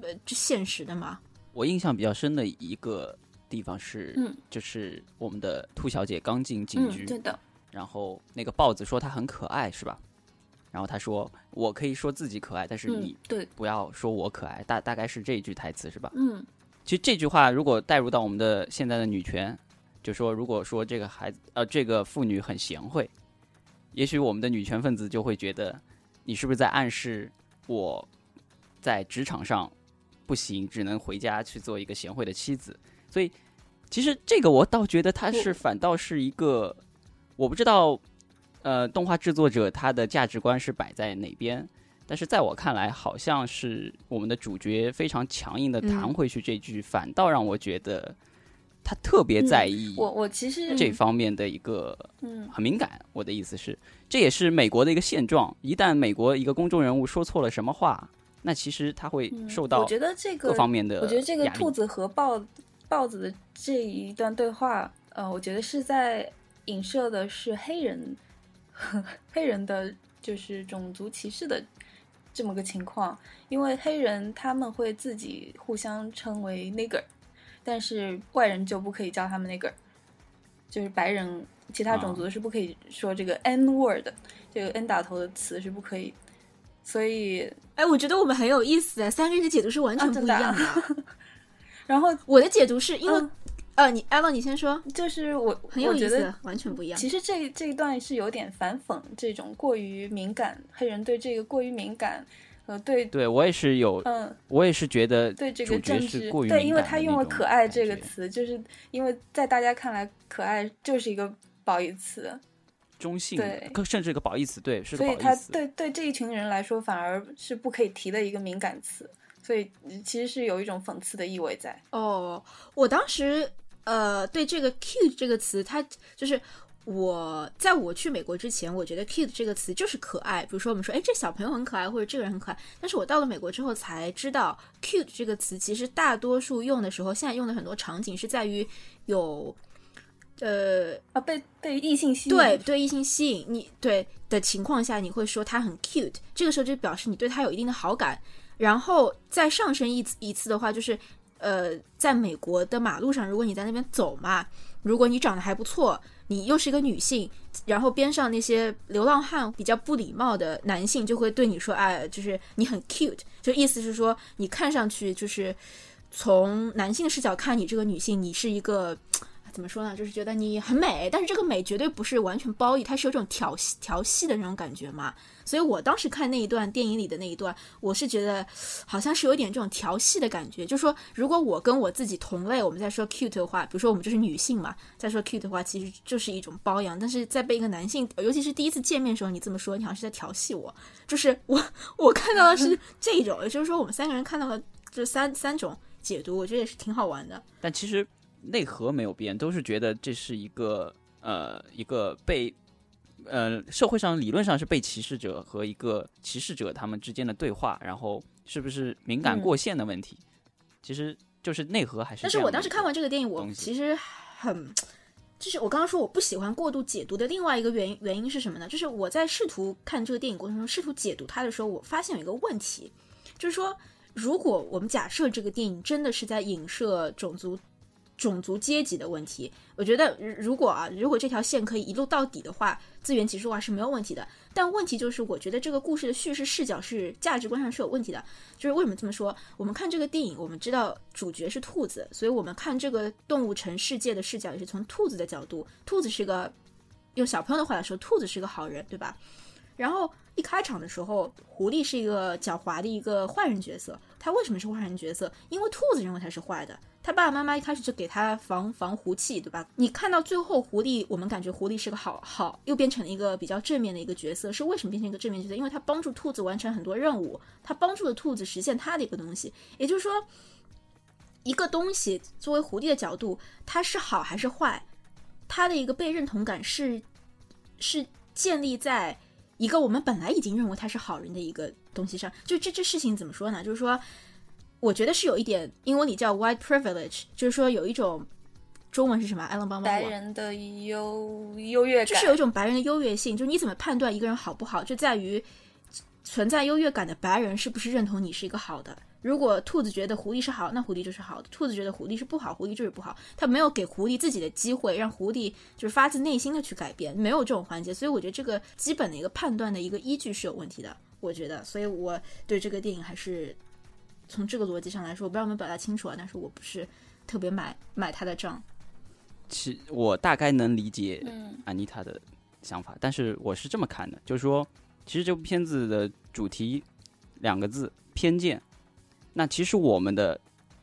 呃这现实的吗？我印象比较深的一个地方是，嗯就是我们的兔小姐刚进警嗯，局，对的，然后那个豹子说她很可爱，是吧？然后他说：“我可以说自己可爱，但是嗯你，对，不要说我可爱。大大概是这一句台词，是吧？嗯其实这句话如果带入到我们的现在的女权，就说如果说这个孩子呃这个妇女很贤惠，也许我们的女权分子就会觉得你是不是在暗示我在职场上不行，只能回家去做一个贤惠的妻子。所以其实这个我倒觉得他是反倒是一个我不知道呃动画制作者他的价值观是摆在哪边。但是在我看来，好像是我们的主角非常强硬的弹嗯回去这句，反倒让我觉得他特别在意我我其实这方面的一个嗯很敏感。我的意思是，这也是美国的一个现状。一旦美国一个公众人物说错了什么话，那其实他会嗯受到我觉得这个各方面的我觉得这个兔子和豹豹子的这一段对话，呃，我觉得是在影射的是黑人 黑人的就是种族歧视的这么个情况，因为黑人他们会自己互相称为 nigger，但是外人就不可以叫他们 nigger，就是白人其他种族是不可以说这个 n word，、这个 n 打头的词是不可以，所以哎，我觉得我们很有意思哎，三个人的解读是完全不一样的。然后我的解读是因为，嗯呃，你艾洛你先说，就是我很有意思我觉得，完全不一样。其实这这一段是有点反讽这种过于敏感，黑人对这个过于敏感，呃，对，对我也是有，嗯，我也是觉得对这个政治过于，对，因为他用了“可爱”这个词，就是因为在大家看来，可爱就是一个褒义词，中性对，更甚至一个褒义词，对，是所以他。对对这一群人来说，反而是不可以提的一个敏感词，所以其实是有一种讽刺的意味在。哦，我当时呃对这个 cute 这个词，它就是我在我去美国之前，我觉得 cute 这个词就是可爱。比如说我们说，哎，这小朋友很可爱，或者这个人很可爱。但是我到了美国之后才知道，cute 这个词其实大多数用的时候，现在用的很多场景是在于有呃，啊，被被异性吸引，对对异性吸引你对的情况下，你会说他很 cute，这个时候就表示你对他有一定的好感。然后再上升一次一次的话，就是呃，在美国的马路上，如果你在那边走嘛，如果你长得还不错，你又是一个女性，然后边上那些流浪汉比较不礼貌的男性就会对你说，哎，就是你很 cute，就意思是说你看上去就是从男性视角看你这个女性，你是一个。怎么说呢？就是觉得你很美，但是这个美绝对不是完全褒义，它是有种调戏、调戏的那种感觉嘛。所以我当时看那一段电影里的那一段，我是觉得好像是有点这种调戏的感觉。就是说如果我跟我自己同类，我们在说 cute 的话，比如说我们就是女性嘛，在说 cute 的话，其实就是一种包养。但是在被一个男性，尤其是第一次见面的时候，你这么说，你好像是在调戏我。就是我我看到的是这种，也就是说我们三个人看到了这三三种解读，我觉得也是挺好玩的。但其实。内核没有变，都是觉得这是一个呃一个被呃社会上理论上是被歧视者和一个歧视者他们之间的对话，然后是不是敏感过线的问题，其实就是内核还是。但是我当时看完这个电影，我其实很就是我刚刚说我不喜欢过度解读的另外一个原因原因是什么呢？就是我在试图看这个电影过程中试图解读它的时候，我发现有一个问题，就是说如果我们假设这个电影真的是在影射种族。种族阶级的问题，我觉得如果啊，如果这条线可以一路到底的话，资源集中化是没有问题的。但问题就是，我觉得这个故事的叙事视角是价值观上是有问题的。就是为什么这么说？我们看这个电影，我们知道主角是兔子，所以我们看这个动物城世界的视角也是从兔子的角度。兔子是个用小朋友的话来说，兔子是个好人，对吧？然后一开场的时候，狐狸是一个狡猾的一个坏人角色。他为什么是坏人角色？因为兔子认为他是坏的。他爸爸妈妈一开始就给他防防狐气，对吧？你看到最后，狐狸，我们感觉狐狸是个好好，又变成了一个比较正面的一个角色。是为什么变成一个正面角色？因为他帮助兔子完成很多任务，他帮助了兔子实现他的一个东西。也就是说，一个东西作为狐狸的角度，它是好还是坏？它的一个被认同感是是建立在一个我们本来已经认为他是好人的一个东西上。就这这事情怎么说呢？就是说。我觉得是有一点英文里叫 white privilege，就是说有一种中文是什么？艾伦帮帮我。白人的优优越感，就是有一种白人的优越性。就是你怎么判断一个人好不好，就在于存在优越感的白人是不是认同你是一个好的。如果兔子觉得狐狸是好，那狐狸就是好的；兔子觉得狐狸是不好，狐狸就是不好。他没有给狐狸自己的机会，让狐狸就是发自内心的去改变，没有这种环节。所以我觉得这个基本的一个判断的一个依据是有问题的。我觉得，所以我对这个电影还是。从这个逻辑上来说，我不知道有没有表达清楚啊，但是我不是特别买买他的账。其我大概能理解安妮塔的想法，但是我是这么看的，就是说，其实这部片子的主题两个字偏见。那其实我们的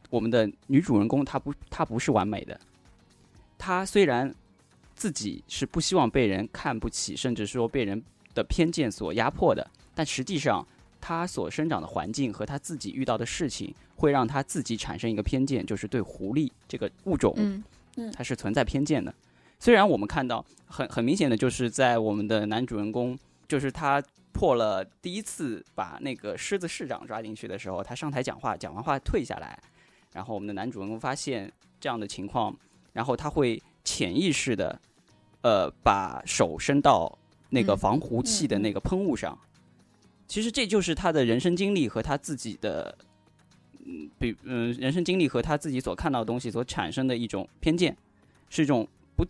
我们的女主人公她不她不是完美的，她虽然自己是不希望被人看不起，甚至说被人的偏见所压迫的，但实际上。他所生长的环境和他自己遇到的事情，会让他自己产生一个偏见，就是对狐狸这个物种，嗯嗯，它是存在偏见的。虽然我们看到很很明显的就是在我们的男主人公，就是他破了第一次把那个狮子市长抓进去的时候，他上台讲话，讲完话退下来，然后我们的男主人公发现这样的情况，然后他会潜意识的，呃，把手伸到那个防狐器的那个喷雾上。其实这就是他的人生经历和他自己的，嗯，比嗯，人生经历和他自己所看到的东西所产生的一种偏见，是一种不，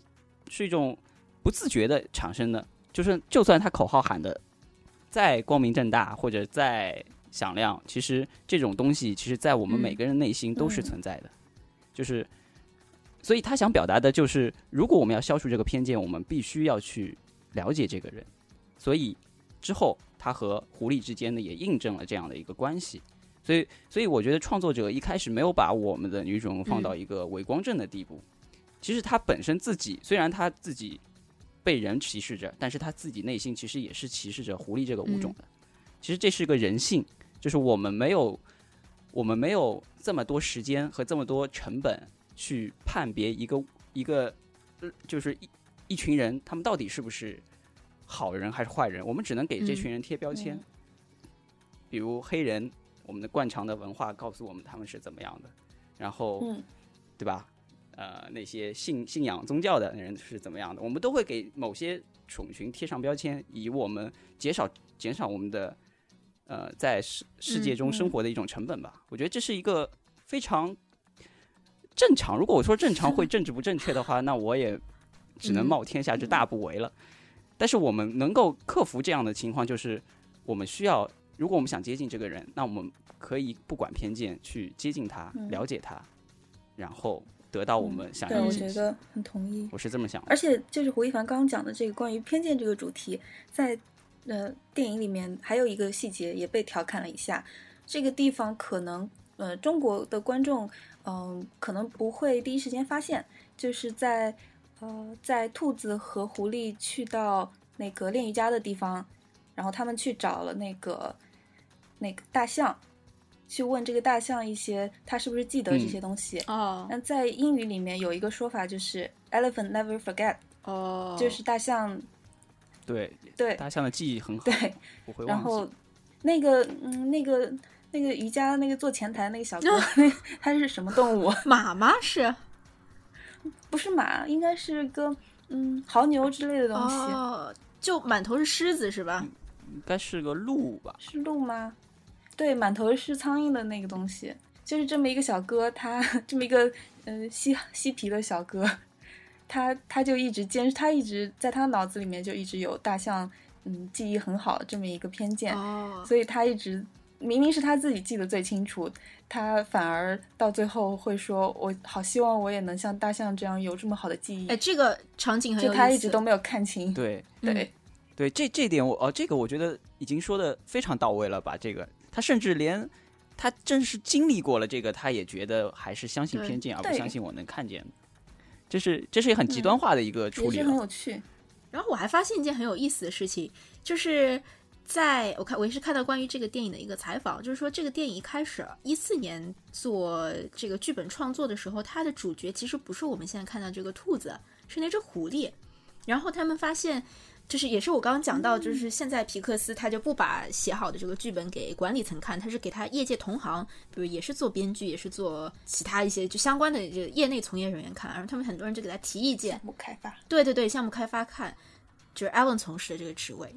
是一种不自觉的产生的。就是，就算他口号喊的再光明正大或者再响亮，其实这种东西，其实在我们每个人内心都是存在的。就是，所以他想表达的就是，如果我们要消除这个偏见，我们必须要去了解这个人。所以之后。他和狐狸之间呢，也印证了这样的一个关系，所以，所以我觉得创作者一开始没有把我们的女主人公放到一个伪光正的地步。其实她本身自己，虽然她自己被人歧视着，但是她自己内心其实也是歧视着狐狸这个物种的。其实这是个人性，就是我们没有，我们没有这么多时间和这么多成本去判别一个一个，就是一一群人，他们到底是不是。好人还是坏人？我们只能给这群人贴标签，比如黑人，我们的惯常的文化告诉我们他们是怎么样的，然后，对吧？呃那些信信仰宗教的人是怎么样的，我们都会给某些种群贴上标签，以我们减少减少我们的呃在世世界中生活的一种成本吧。我觉得这是一个非常正常。如果我说正常会政治不正确的话，那我也只能冒天下之大不韪了。但是我们能够克服这样的情况，就是我们需要，如果我们想接近这个人，那我们可以不管偏见去接近他，了解他，然后得到我们想，要的信息。我觉得很同意。我是这么想的。而且就是胡一凡刚刚讲的这个关于偏见这个主题，在呃电影里面还有一个细节也被调侃了一下，这个地方可能呃中国的观众嗯、可能不会第一时间发现，就是在呃在兔子和狐狸去到那个练瑜伽的地方，然后他们去找了那个那个大象，去问这个大象一些他是不是记得这些东西。哦那在英语里面有一个说法，就是 elephant never forget，、哦，就是大象对，对大象的记忆很好，对，不会然后。那个嗯那个那个瑜伽那个做前台那个小 哥，那他是什么动物？马吗？是不是马，应该是个嗯牦牛之类的东西，哦，就满头是狮子是吧？应该是个鹿吧？是鹿吗？对，满头是苍蝇的那个东西，就是这么一个小哥，他 这么一个嗯嬉嬉皮的小哥，他他就一直坚，他一直在他脑子里面就一直有大象嗯记忆很好这么一个偏见，哦，所以他一直明明是他自己记得最清楚，他反而到最后会说：“我好希望我也能像大象这样有这么好的记忆。哎，这个场景很有就。他一直都没有看清，对对，对，这这点我哦，这个我觉得已经说的非常到位了吧？这个他甚至连他正是经历过了这个，他也觉得还是相信偏见，而不相信我能看见。这是这是很极端化的一个处也是很理了。有趣。然后我还发现一件很有意思的事情，就是在我看我也是看到关于这个电影的一个采访，就是说这个电影一开始一四年做这个剧本创作的时候，它的主角其实不是我们现在看到这个兔子，是那只狐狸。然后他们发现，就是也是我刚刚讲到，就是现在皮克斯他就不把写好的这个剧本给管理层看，他是给他业界同行，比如也是做编剧，也是做其他一些就相关的这个业内从业人员看，然后他们很多人就给他提意见项，目开发，对对对，项目开发看，就是 Alan 从事的这个职位。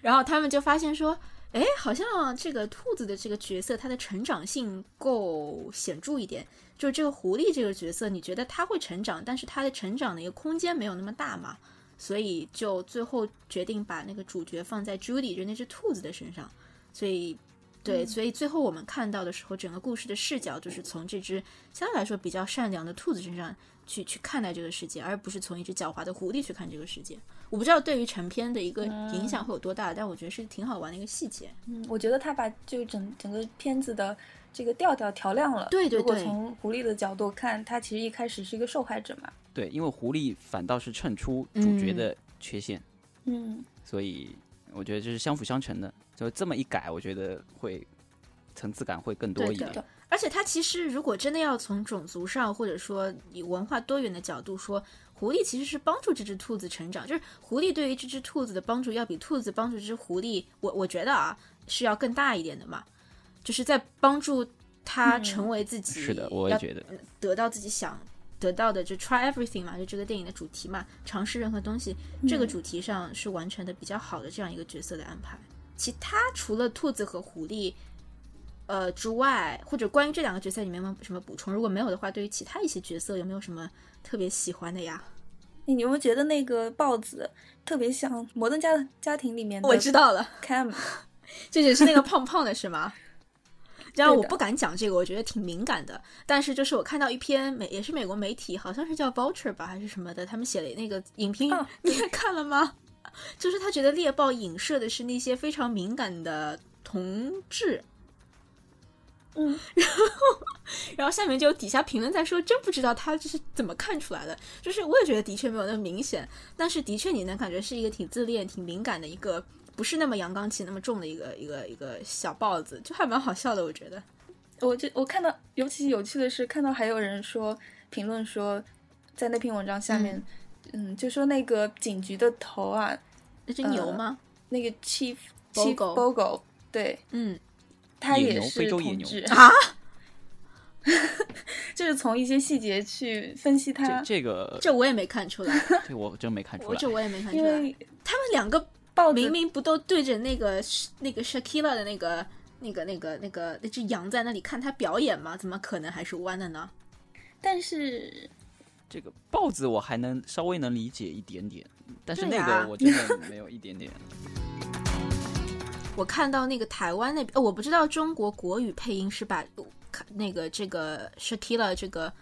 然后他们就发现说，哎，好像这个兔子的这个角色，它的成长性够显著一点。就是这个狐狸这个角色，你觉得它会成长，但是它的成长的一个空间没有那么大嘛？所以就最后决定把那个主角放在 Judy 就那只兔子的身上。所以，对，所以最后我们看到的时候，整个故事的视角就是从这只相对来说比较善良的兔子身上去去看待这个世界，而不是从一只狡猾的狐狸去看这个世界。我不知道对于成片的一个影响会有多大，但我觉得是挺好玩的一个细节。嗯，我觉得他把就整整个片子的这个调调调亮了。对对如果从狐狸的角度看，他其实一开始是一个受害者嘛。对，因为狐狸反倒是衬出主角嗯的缺陷，嗯，所以我觉得这是相辅相成的。就这么一改，我觉得会层次感会更多一点。而且它其实如果真的要从种族上，或者说以文化多元的角度说，狐狸其实是帮助这只兔子成长，就是狐狸对于这只兔子的帮助要比兔子帮助这只狐狸，我我觉得啊是要更大一点的嘛，就是在帮助它嗯成为自己，是的，我也觉得。得到自己想得到的，就 try everything 嘛，就这个电影的主题嘛，尝试任何东西，这个主题上是完成的比较好的这样一个角色的安排。其他除了兔子和狐狸，呃之外，或者关于这两个角色里面有没有什么补充？如果没有的话，对于其他一些角色有没有什么特别喜欢的呀？你有没有觉得那个豹子特别像《摩登家家庭》里面的？我知道了，Cam，这只是那个胖胖的是吗？然后我不敢讲这个，我觉得挺敏感的。但是就是我看到一篇美，也是美国媒体，好像是叫 Vulture 吧，还是什么的，他们写了那个影评，哦你也看了吗？就是他觉得猎豹影射的是那些非常敏感的同志，嗯，然后然后下面就有底下评论在说，真不知道他这是怎么看出来的。就是我也觉得的确没有那么明显，但是的确你能感觉是一个挺自恋、挺敏感的一个，不是那么阳刚气那么重的一个一个一个小豹子，就还蛮好笑的，我觉得。我就我看到，尤其有趣的是，看到还有人说评论说，在那篇文章下面，嗯就说那个警局的头啊，那只牛吗？那个 Chief Chief Bogo Bogo，对嗯，他野牛也是非洲野牛啊，就 就是从一些细节去分析这它，这个这我也没看出来，这我真没看出来。我这我也没看出来。因为他们两个豹子明明不都对着那个那个 Shakira 的那个那个那个那个那只羊在那里看他表演吗？怎么可能还是弯的呢？但是这个豹子我还能稍微能理解一点点，但是那个我真的没有一点点。我看到那个台湾那边，呃，我不知道中国国语配音是把那个这个 Shakira 这个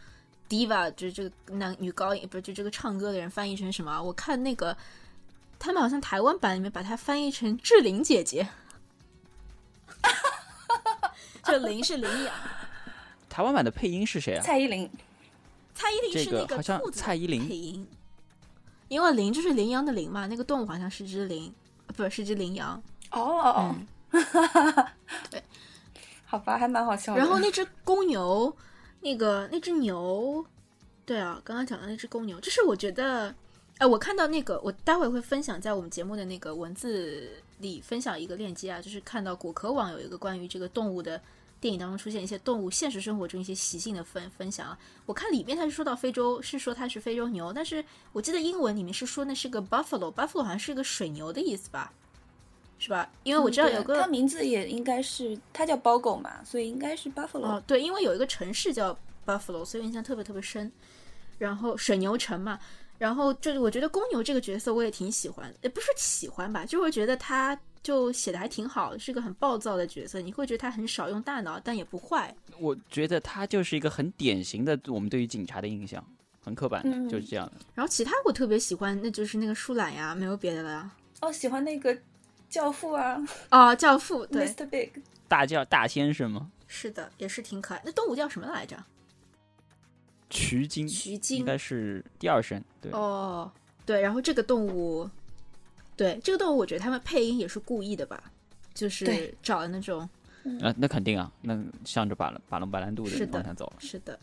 diva 就这个男女高音，不是就这个唱歌的人翻译成什么啊？我看那个他们好像台湾版里面把它翻译成志玲姐姐，这玲是羚羊，台湾版的配音是谁啊？蔡依林，蔡依林是那个好像兔子蔡依林配音，因为羚就是羚羊的羚嘛，那个动物好像是只羚，呃不是只羚羊。哦，嗯 好吧，还蛮好笑的。然后那只公牛，那个那只牛，对啊，刚刚讲的那只公牛，就是我觉得，哎，我看到那个，我待会会分享在我们节目的那个文字里分享一个链接啊，就是看到果壳网有一个关于这个动物的电影当中出现一些动物现实生活中一些习性的分分享啊。我看里面它是说到非洲，是说它是非洲牛，但是我记得英文里面是说那是个 buffalo，buffalo 好像是个水牛的意思吧？是吧？因为我知道有个它名字也应该是，它叫包狗嘛，所以应该是 Buffalo。哦，对，因为有一个城市叫 Buffalo，所以印象特别特别深。然后水牛城嘛，然后就是我觉得公牛这个角色我也挺喜欢，也不是喜欢吧，就是觉得他就写的还挺好，是个很暴躁的角色，你会觉得他很少用大脑，但也不坏。我觉得他就是一个很典型的我们对于警察的印象，很刻板的，嗯就是这样的。然后其他我特别喜欢，那就是那个树懒呀，没有别的了呀。哦，喜欢那个教父啊哦，教父，对，，Mr. Big。大叫大先生吗？是的，也是挺可爱。那动物叫什么来着？渠金，渠金应该是第二声。对，哦，对，然后这个动物，对这个动物，我觉得他们配音也是故意的吧，就是找的那种那那肯定啊，那向着把把龙白兰度的的方向走了。是的，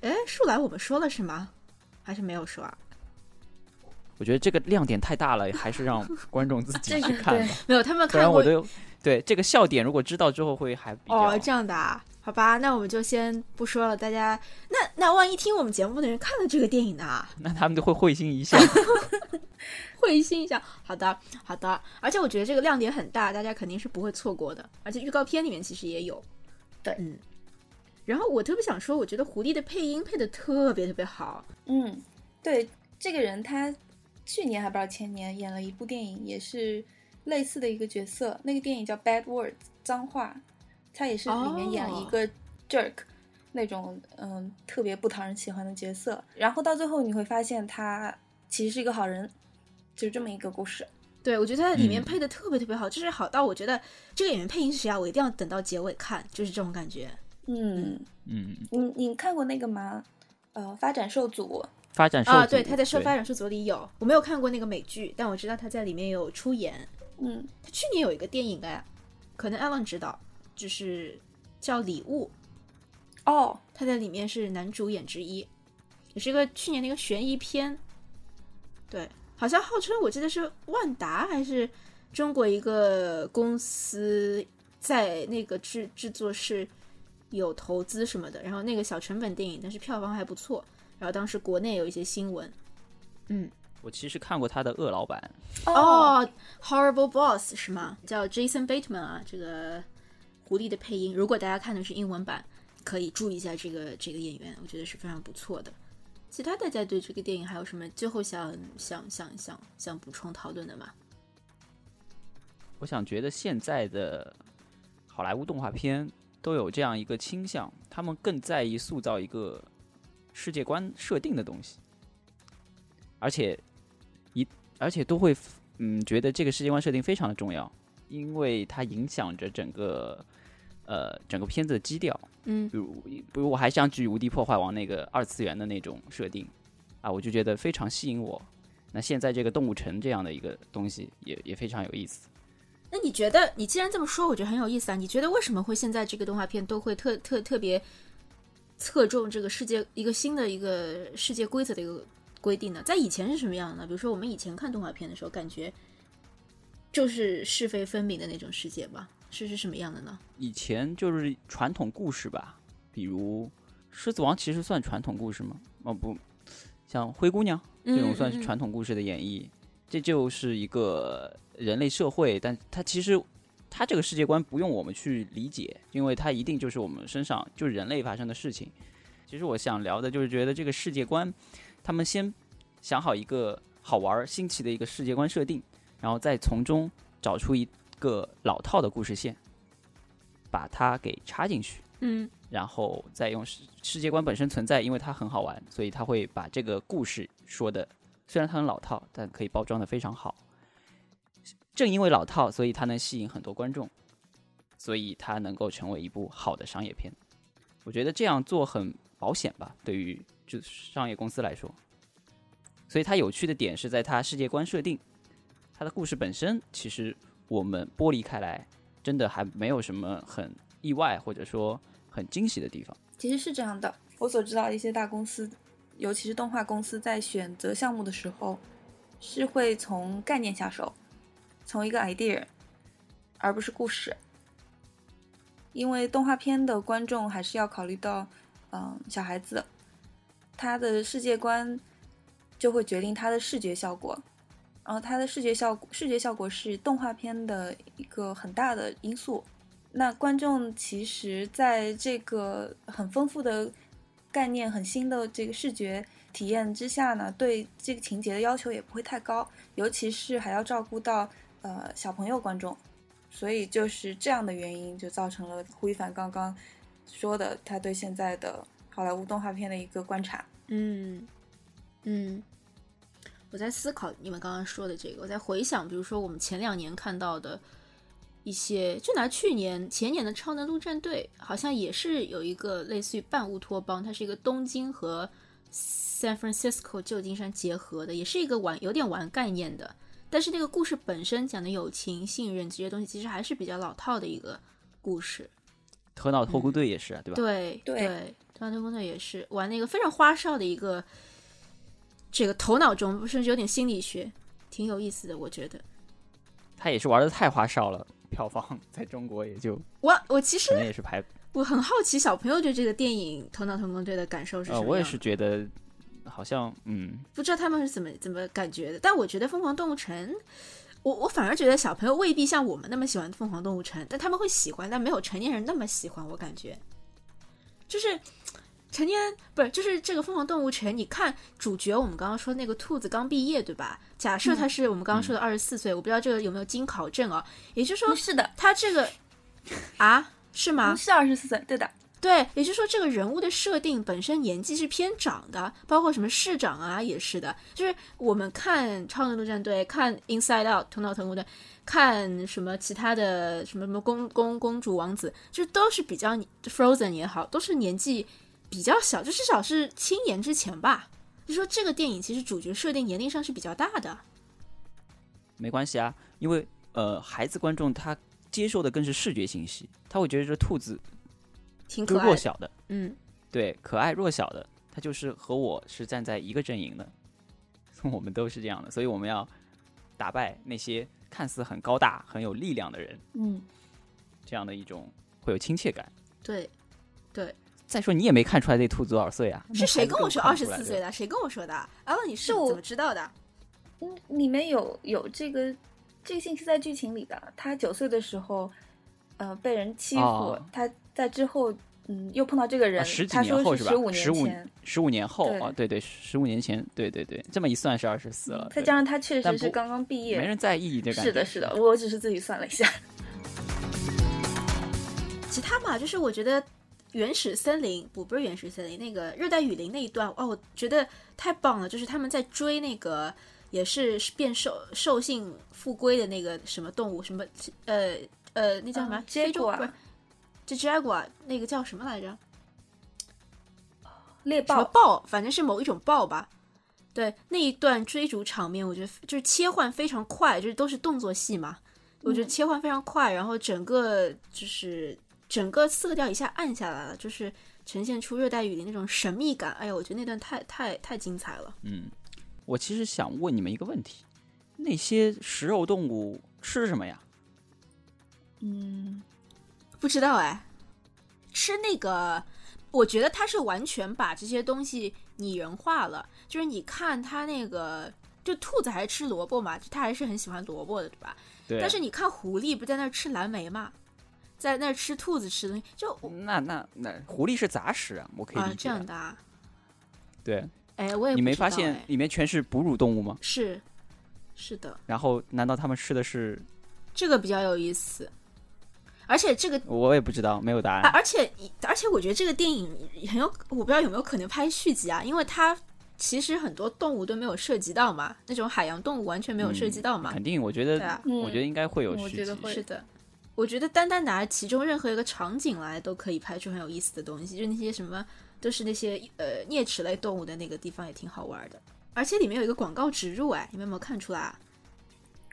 哎，树懒我们说了是吗？还是没有说啊？我觉得这个亮点太大了，还是让 观众自己去看吧，没有，他们不看过我都对这个笑点如果知道之后会还比较哦，这样的啊？好吧，那我们就先不说了。大家，那那万一听我们节目的人看了这个电影呢？那他们就会会心一笑。会心一笑。好的，好的。而且我觉得这个亮点很大，大家肯定是不会错过的。而且预告片里面其实也有。对嗯。然后我特别想说，我觉得狐狸的配音配的特别特别好。嗯，对，这个人他去年还不知道前年演了一部电影，也是类似的一个角色。那个电影叫《Bad Words》，脏话。他也是里面演了一个 jerk，、那种嗯特别不讨人喜欢的角色。然后到最后你会发现他其实是一个好人，就是这么一个故事。对，我觉得他里面嗯配的特别特别好，就是好到我觉得这个演员配音是谁啊？我一定要等到结尾看，就是这种感觉。嗯，嗯，你你看过那个吗？呃，发展受阻。发展啊，对，他在《社发展数组》里有，我没有看过那个美剧，但我知道他在里面有出演。嗯，他去年有一个电影哎，可能 Alan 知道，就是叫《礼物》，哦，他在里面是男主演之一，也是一个去年的一个悬疑片。对，好像号称我记得是万达还是中国一个公司在那个制制作是有投资什么的，然后那个小成本电影，但是票房还不错。然后当时国内有一些新闻，嗯，我其实看过他的《恶老板》，哦，Horrible Boss 是吗？叫 Jason Bateman 啊，这个狐狸的配音。如果大家看的是英文版，可以注意一下这个这个演员，我觉得是非常不错的。其他大家对这个电影还有什么最后想想想想想补充讨论的吗？我想觉得现在的好莱坞动画片都有这样一个倾向，他们更在意塑造一个世界观设定的东西，而且一而且都会嗯觉得这个世界观设定非常的重要，因为它影响着整个呃整个片子的基调。嗯比如比如我还想举《无敌破坏王》那个二次元的那种设定啊，我就觉得非常吸引我。那现在这个动物城这样的一个东西也也非常有意思。那你觉得，你既然这么说，我觉得很有意思啊。你觉得为什么会现在这个动画片都会特特特别侧重这个世界一个新的一个世界规则的一个规定呢？在以前是什么样的呢？比如说我们以前看动画片的时候，感觉就是是非分明的那种世界吧？是是什么样的呢？以前就是传统故事吧，比如狮子王其实算传统故事吗？哦不，像灰姑娘这种算是传统故事的演绎，这就是一个人类社会，但它其实它这个世界观不用我们去理解，因为它一定就是我们身上就是人类发生的事情。其实我想聊的就是觉得这个世界观，他们先想好一个好玩新奇的一个世界观设定，然后再从中找出一个老套的故事线，把它给插进去。嗯然后再用世世界观本身存在，因为它很好玩，所以他会把这个故事说的，虽然它很老套，但可以包装的非常好。正因为老套，所以它能吸引很多观众，所以它能够成为一部好的商业片。我觉得这样做很保险吧，对于就商业公司来说。所以它有趣的点是在它世界观设定，它的故事本身其实我们剥离开来，真的还没有什么很意外或者说很惊喜的地方。其实是这样的，我所知道一些大公司，尤其是动画公司，在选择项目的时候，是会从概念下手，从一个 idea，而不是故事。因为动画片的观众还是要考虑到，嗯，小孩子，他的世界观就会决定他的视觉效果，然后他的视觉效果，视觉效果是动画片的一个很大的因素。那观众其实在这个很丰富的概念、很新的这个视觉体验之下呢，对这个情节的要求也不会太高，尤其是还要照顾到呃小朋友观众，所以就是这样的原因，就造成了胡一凡刚刚说的他对现在的好莱坞动画片的一个观察。嗯嗯，我在思考你们刚刚说的这个，我在回想，比如说我们前两年看到的一些，就拿去年前年的《超能陆战队》，好像也是有一个类似于半乌托邦，它是一个东京和 San Francisco 旧金山结合的，也是一个玩有点玩概念的，但是那个故事本身讲的友情、信任这些东西，其实还是比较老套的一个故事。头脑特工队也是啊，对吧？对对头脑特工队也是玩那个非常花哨的一个，这个头脑中甚至有点心理学，挺有意思的，我觉得。他也是玩的太花哨了，票房在中国也就我我其实可能也是排我很好奇小朋友对这个电影《头脑特工队》的感受是什么呃，我也是觉得好像嗯，不知道他们是怎么怎么感觉的，但我觉得《疯狂动物城》，我我反而觉得小朋友未必像我们那么喜欢《疯狂动物城》，但他们会喜欢，但没有成年人那么喜欢。我感觉，就是成年不是就是这个《疯狂动物城》，你看主角，我们刚刚说那个兔子刚毕业，对吧？假设他是我们刚刚说的二十四岁，我不知道这个有没有经考证啊？也就是说，是的，他这个啊是吗？是二十四岁，对的。对，也就是说，这个人物的设定本身年纪是偏长的，包括什么市长啊，也是的。就是我们看《超能陆战队》、看《Inside Out》、《头脑特工队》、看什么其他的什么什么公公公主王子，就都是比较 Frozen 也好，都是年纪比较小，就至少是青年之前吧。就说这个电影其实主角设定年龄上是比较大的。没关系啊，因为呃，孩子观众他接受的更是视觉信息，他会觉得这兔子挺可爱，弱小的，嗯，对，可爱弱小的，他就是和我是站在一个阵营的，我们都是这样的，所以我们要打败那些看似很高大、很有力量的人，嗯，这样的一种会有亲切感。对，对，再说你也没看出来这兔子多少岁啊？是谁跟我说二十四岁的？谁跟我说的？阿乐，你是是我怎么知道的？嗯，里面有有这个这个信息在剧情里的。他九岁的时候，呃，被人欺负，哦他在之后，嗯，又碰到这个人，啊十几他说年后吧？是十五十五年前，十五年后对啊，对对，十五年前，对对对，这么一算是二十四了。再加上他确实是刚刚毕业，没人在意这感觉。是的，是的，我只是自己算了一下。其他嘛，就是我觉得原始森林不不是原始森林，那个热带雨林那一段，哦，我觉得太棒了，就是他们在追那个也是变兽兽性复归的那个什么动物，什么呃呃，那叫什么？嗯非洲这 jaguar 那个叫什么来着？猎豹，豹，反正是某一种豹吧。对那一段追逐场面，我觉得就是切换非常快，就是都是动作戏嘛。我觉得切换非常快，然后整个就是整个色调一下暗下来了，就是呈现出热带雨林那种神秘感。哎呀，我觉得那段太太太精彩了。嗯，我其实想问你们一个问题：那些食肉动物吃什么呀？嗯，不知道哎，吃那个我觉得他是完全把这些东西拟人化了，就是你看他那个，就兔子还是吃萝卜嘛，他还是很喜欢萝卜的，对吧？对啊。但是你看狐狸不在那儿吃蓝莓嘛，在那儿吃兔子吃的东西，就那那那狐狸是杂食啊，我可以啊理解。这样的啊。对，哎，我也你没发现哎里面全是哺乳动物吗？是是的，然后难道他们吃的是？这个比较有意思，而且这个我也不知道，没有答啊，案。而且而且我觉得这个电影很有，我不知道有没有可能拍续集啊，因为它其实很多动物都没有涉及到嘛，那种海洋动物完全没有涉及到嘛。肯定，我觉得，啊我觉得应该会有我续集。觉得会是的，我觉得单单拿其中任何一个场景来，都可以拍出很有意思的东西，就那些什么都是那些呃啮齿类动物的那个地方也挺好玩的。而且里面有一个广告植入，哎，你们有没有看出来啊？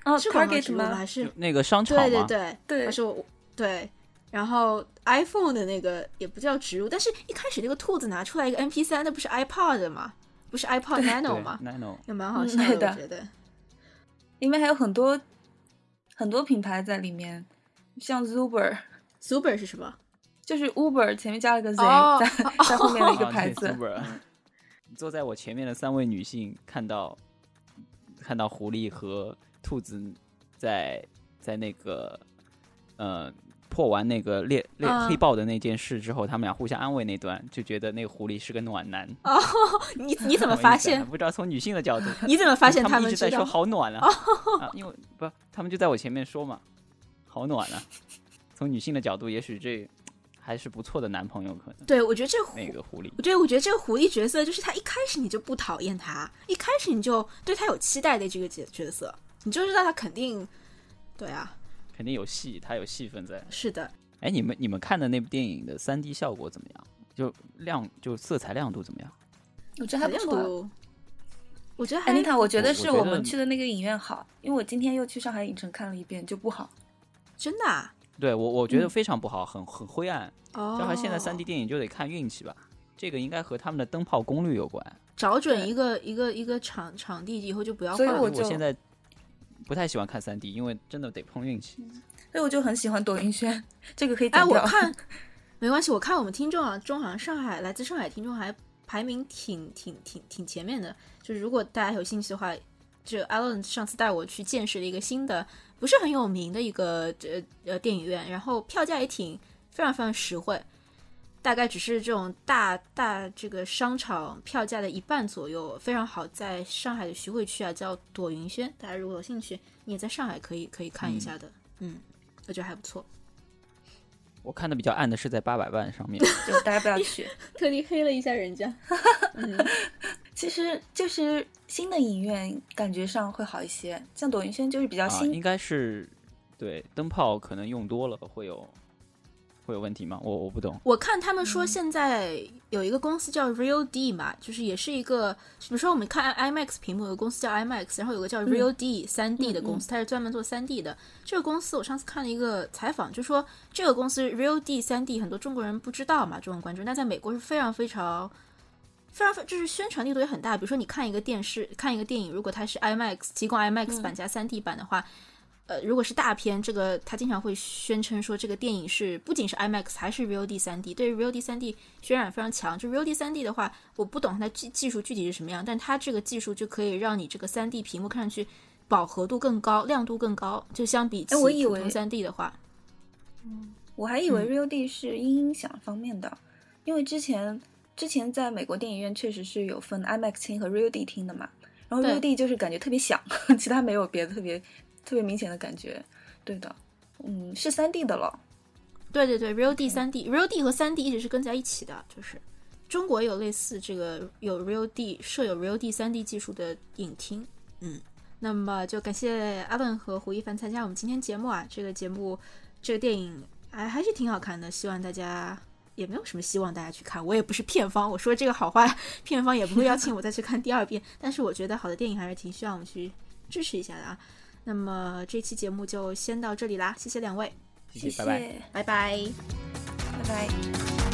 哦是广告，Target 植入吗？还是那个商场？对对对，对他说我对，然后 iPhone 的那个也不叫植入，但是一开始那个兔子拿出来一个 MP 3那不是 iPod 吗？不是 iPod Nano 吗？，Nano。也蛮好嗯笑的，我觉得。里面还有很多很多品牌在里面，像 Uber，Super 是什么？就是 Uber 前面加了个 Z，、哦在在后面的一个牌子。坐在我前面的三位女性看到看到狐狸和兔子在在那个呃破完那个猎猎嗯黑豹的那件事之后，他们俩互相安慰那段，就觉得那个狐狸是个暖男。哦 你你怎么 发现？不知道从女性的角度，你怎么发现他们一直在说？好暖啊啊，因为不，他们就在我前面说嘛，好暖啊。从女性的角度，也许这还是不错的男朋友，可能对，我觉得这那个狐狸。我觉得，我觉得这个狐狸角色就是他一开始你就不讨厌他，一开始你就对他有期待的这个角角色，你就知道他肯定，对啊，肯定有戏，他有戏份在。是的，哎，你们你们看的那部电影的三 D 效果怎么样？就亮就色彩亮度怎么样？我觉得还不错啊。我觉得还安妮塔，我觉得我我觉得是我们去的那个影院好，因为我今天又去上海影城看了一遍，就不好。真的啊，对我我觉得嗯非常不好，很很灰暗。哦，就和现在三 D 电影就得看运气吧，这个应该和他们的灯泡功率有关。找准一个一个一个场场地以后就不要换了。所以我就我现在不太喜欢看三 D，因为真的得碰运气。所以我就很喜欢抖音轩，这个可以哎，我看没关系，我看我们听众啊，中好像上海来自上海听众还排名挺挺挺挺前面的。就是如果大家有兴趣的话，就 Alan 上次带我去见识了一个新的，不是很有名的一个呃呃电影院，然后票价也挺非常非常实惠，大概只是这种大大这个商场票价的一半左右，非常好，在上海的徐汇区啊，叫朵云轩，大家如果有兴趣，你也在上海可以可以看一下的，嗯我觉得还不错。我看的比较暗的是在八百万上面，就大家不要去。特地黑了一下人家。嗯，其实就是新的影院感觉上会好一些，像朵云轩就是比较啊，新，应该是对灯泡可能用多了会有会有问题吗？我我不懂。我看他们说现在有一个公司叫 Real D 嘛，就是也是一个，比如说我们看 IMAX 屏幕有个公司叫 IMAX，然后有个叫 Real D 三 D 的公司，它是专门做三 D 的。这个公司我上次看了一个采访，就说这个公司 Real D 三 D 很多中国人不知道嘛，中文观众，那在美国是非常非常。非常就是宣传力度也很大，比如说你看一个电视、看一个电影，如果它是 IMAX 提供 IMAX 版加3 D 版的话，呃，如果是大片，这个他经常会宣称说这个电影是不仅是 IMAX 还是 Real D 3 D，对于 Real D 3 D 渲染非常强。就 Real D 3 D 的话，我不懂它技技术具体是什么样，但它这个技术就可以让你这个3 D 屏幕看上去饱和度更高、亮度更高，就相比起哎我以为普通3 D 的话，嗯我还以为嗯。Real D 是音音响方面的，因为之前之前在美国电影院确实是有分 IMAX 厅和 Real D 厅的嘛，然后对。Real D 就是感觉特别响，其他没有别的特别特别明显的感觉。对的，嗯，是三 D 的了。对对对，Real D 三 D，Real D 和三 D 一直是跟在一起的，就是中国有类似这个有 Real D 设有 Real D 三 D 技术的影厅，嗯，那么就感谢阿文和胡一凡参加我们今天节目啊，这个节目这个电影还还是挺好看的，希望大家也没有什么希望大家去看，我也不是片方，我说这个好话，片方也不会邀请我再去看第二遍，但是我觉得好的电影还是挺需要我们去支持一下的啊。那么这期节目就先到这里啦，谢谢两位，谢谢，拜拜。谢，拜拜。拜拜。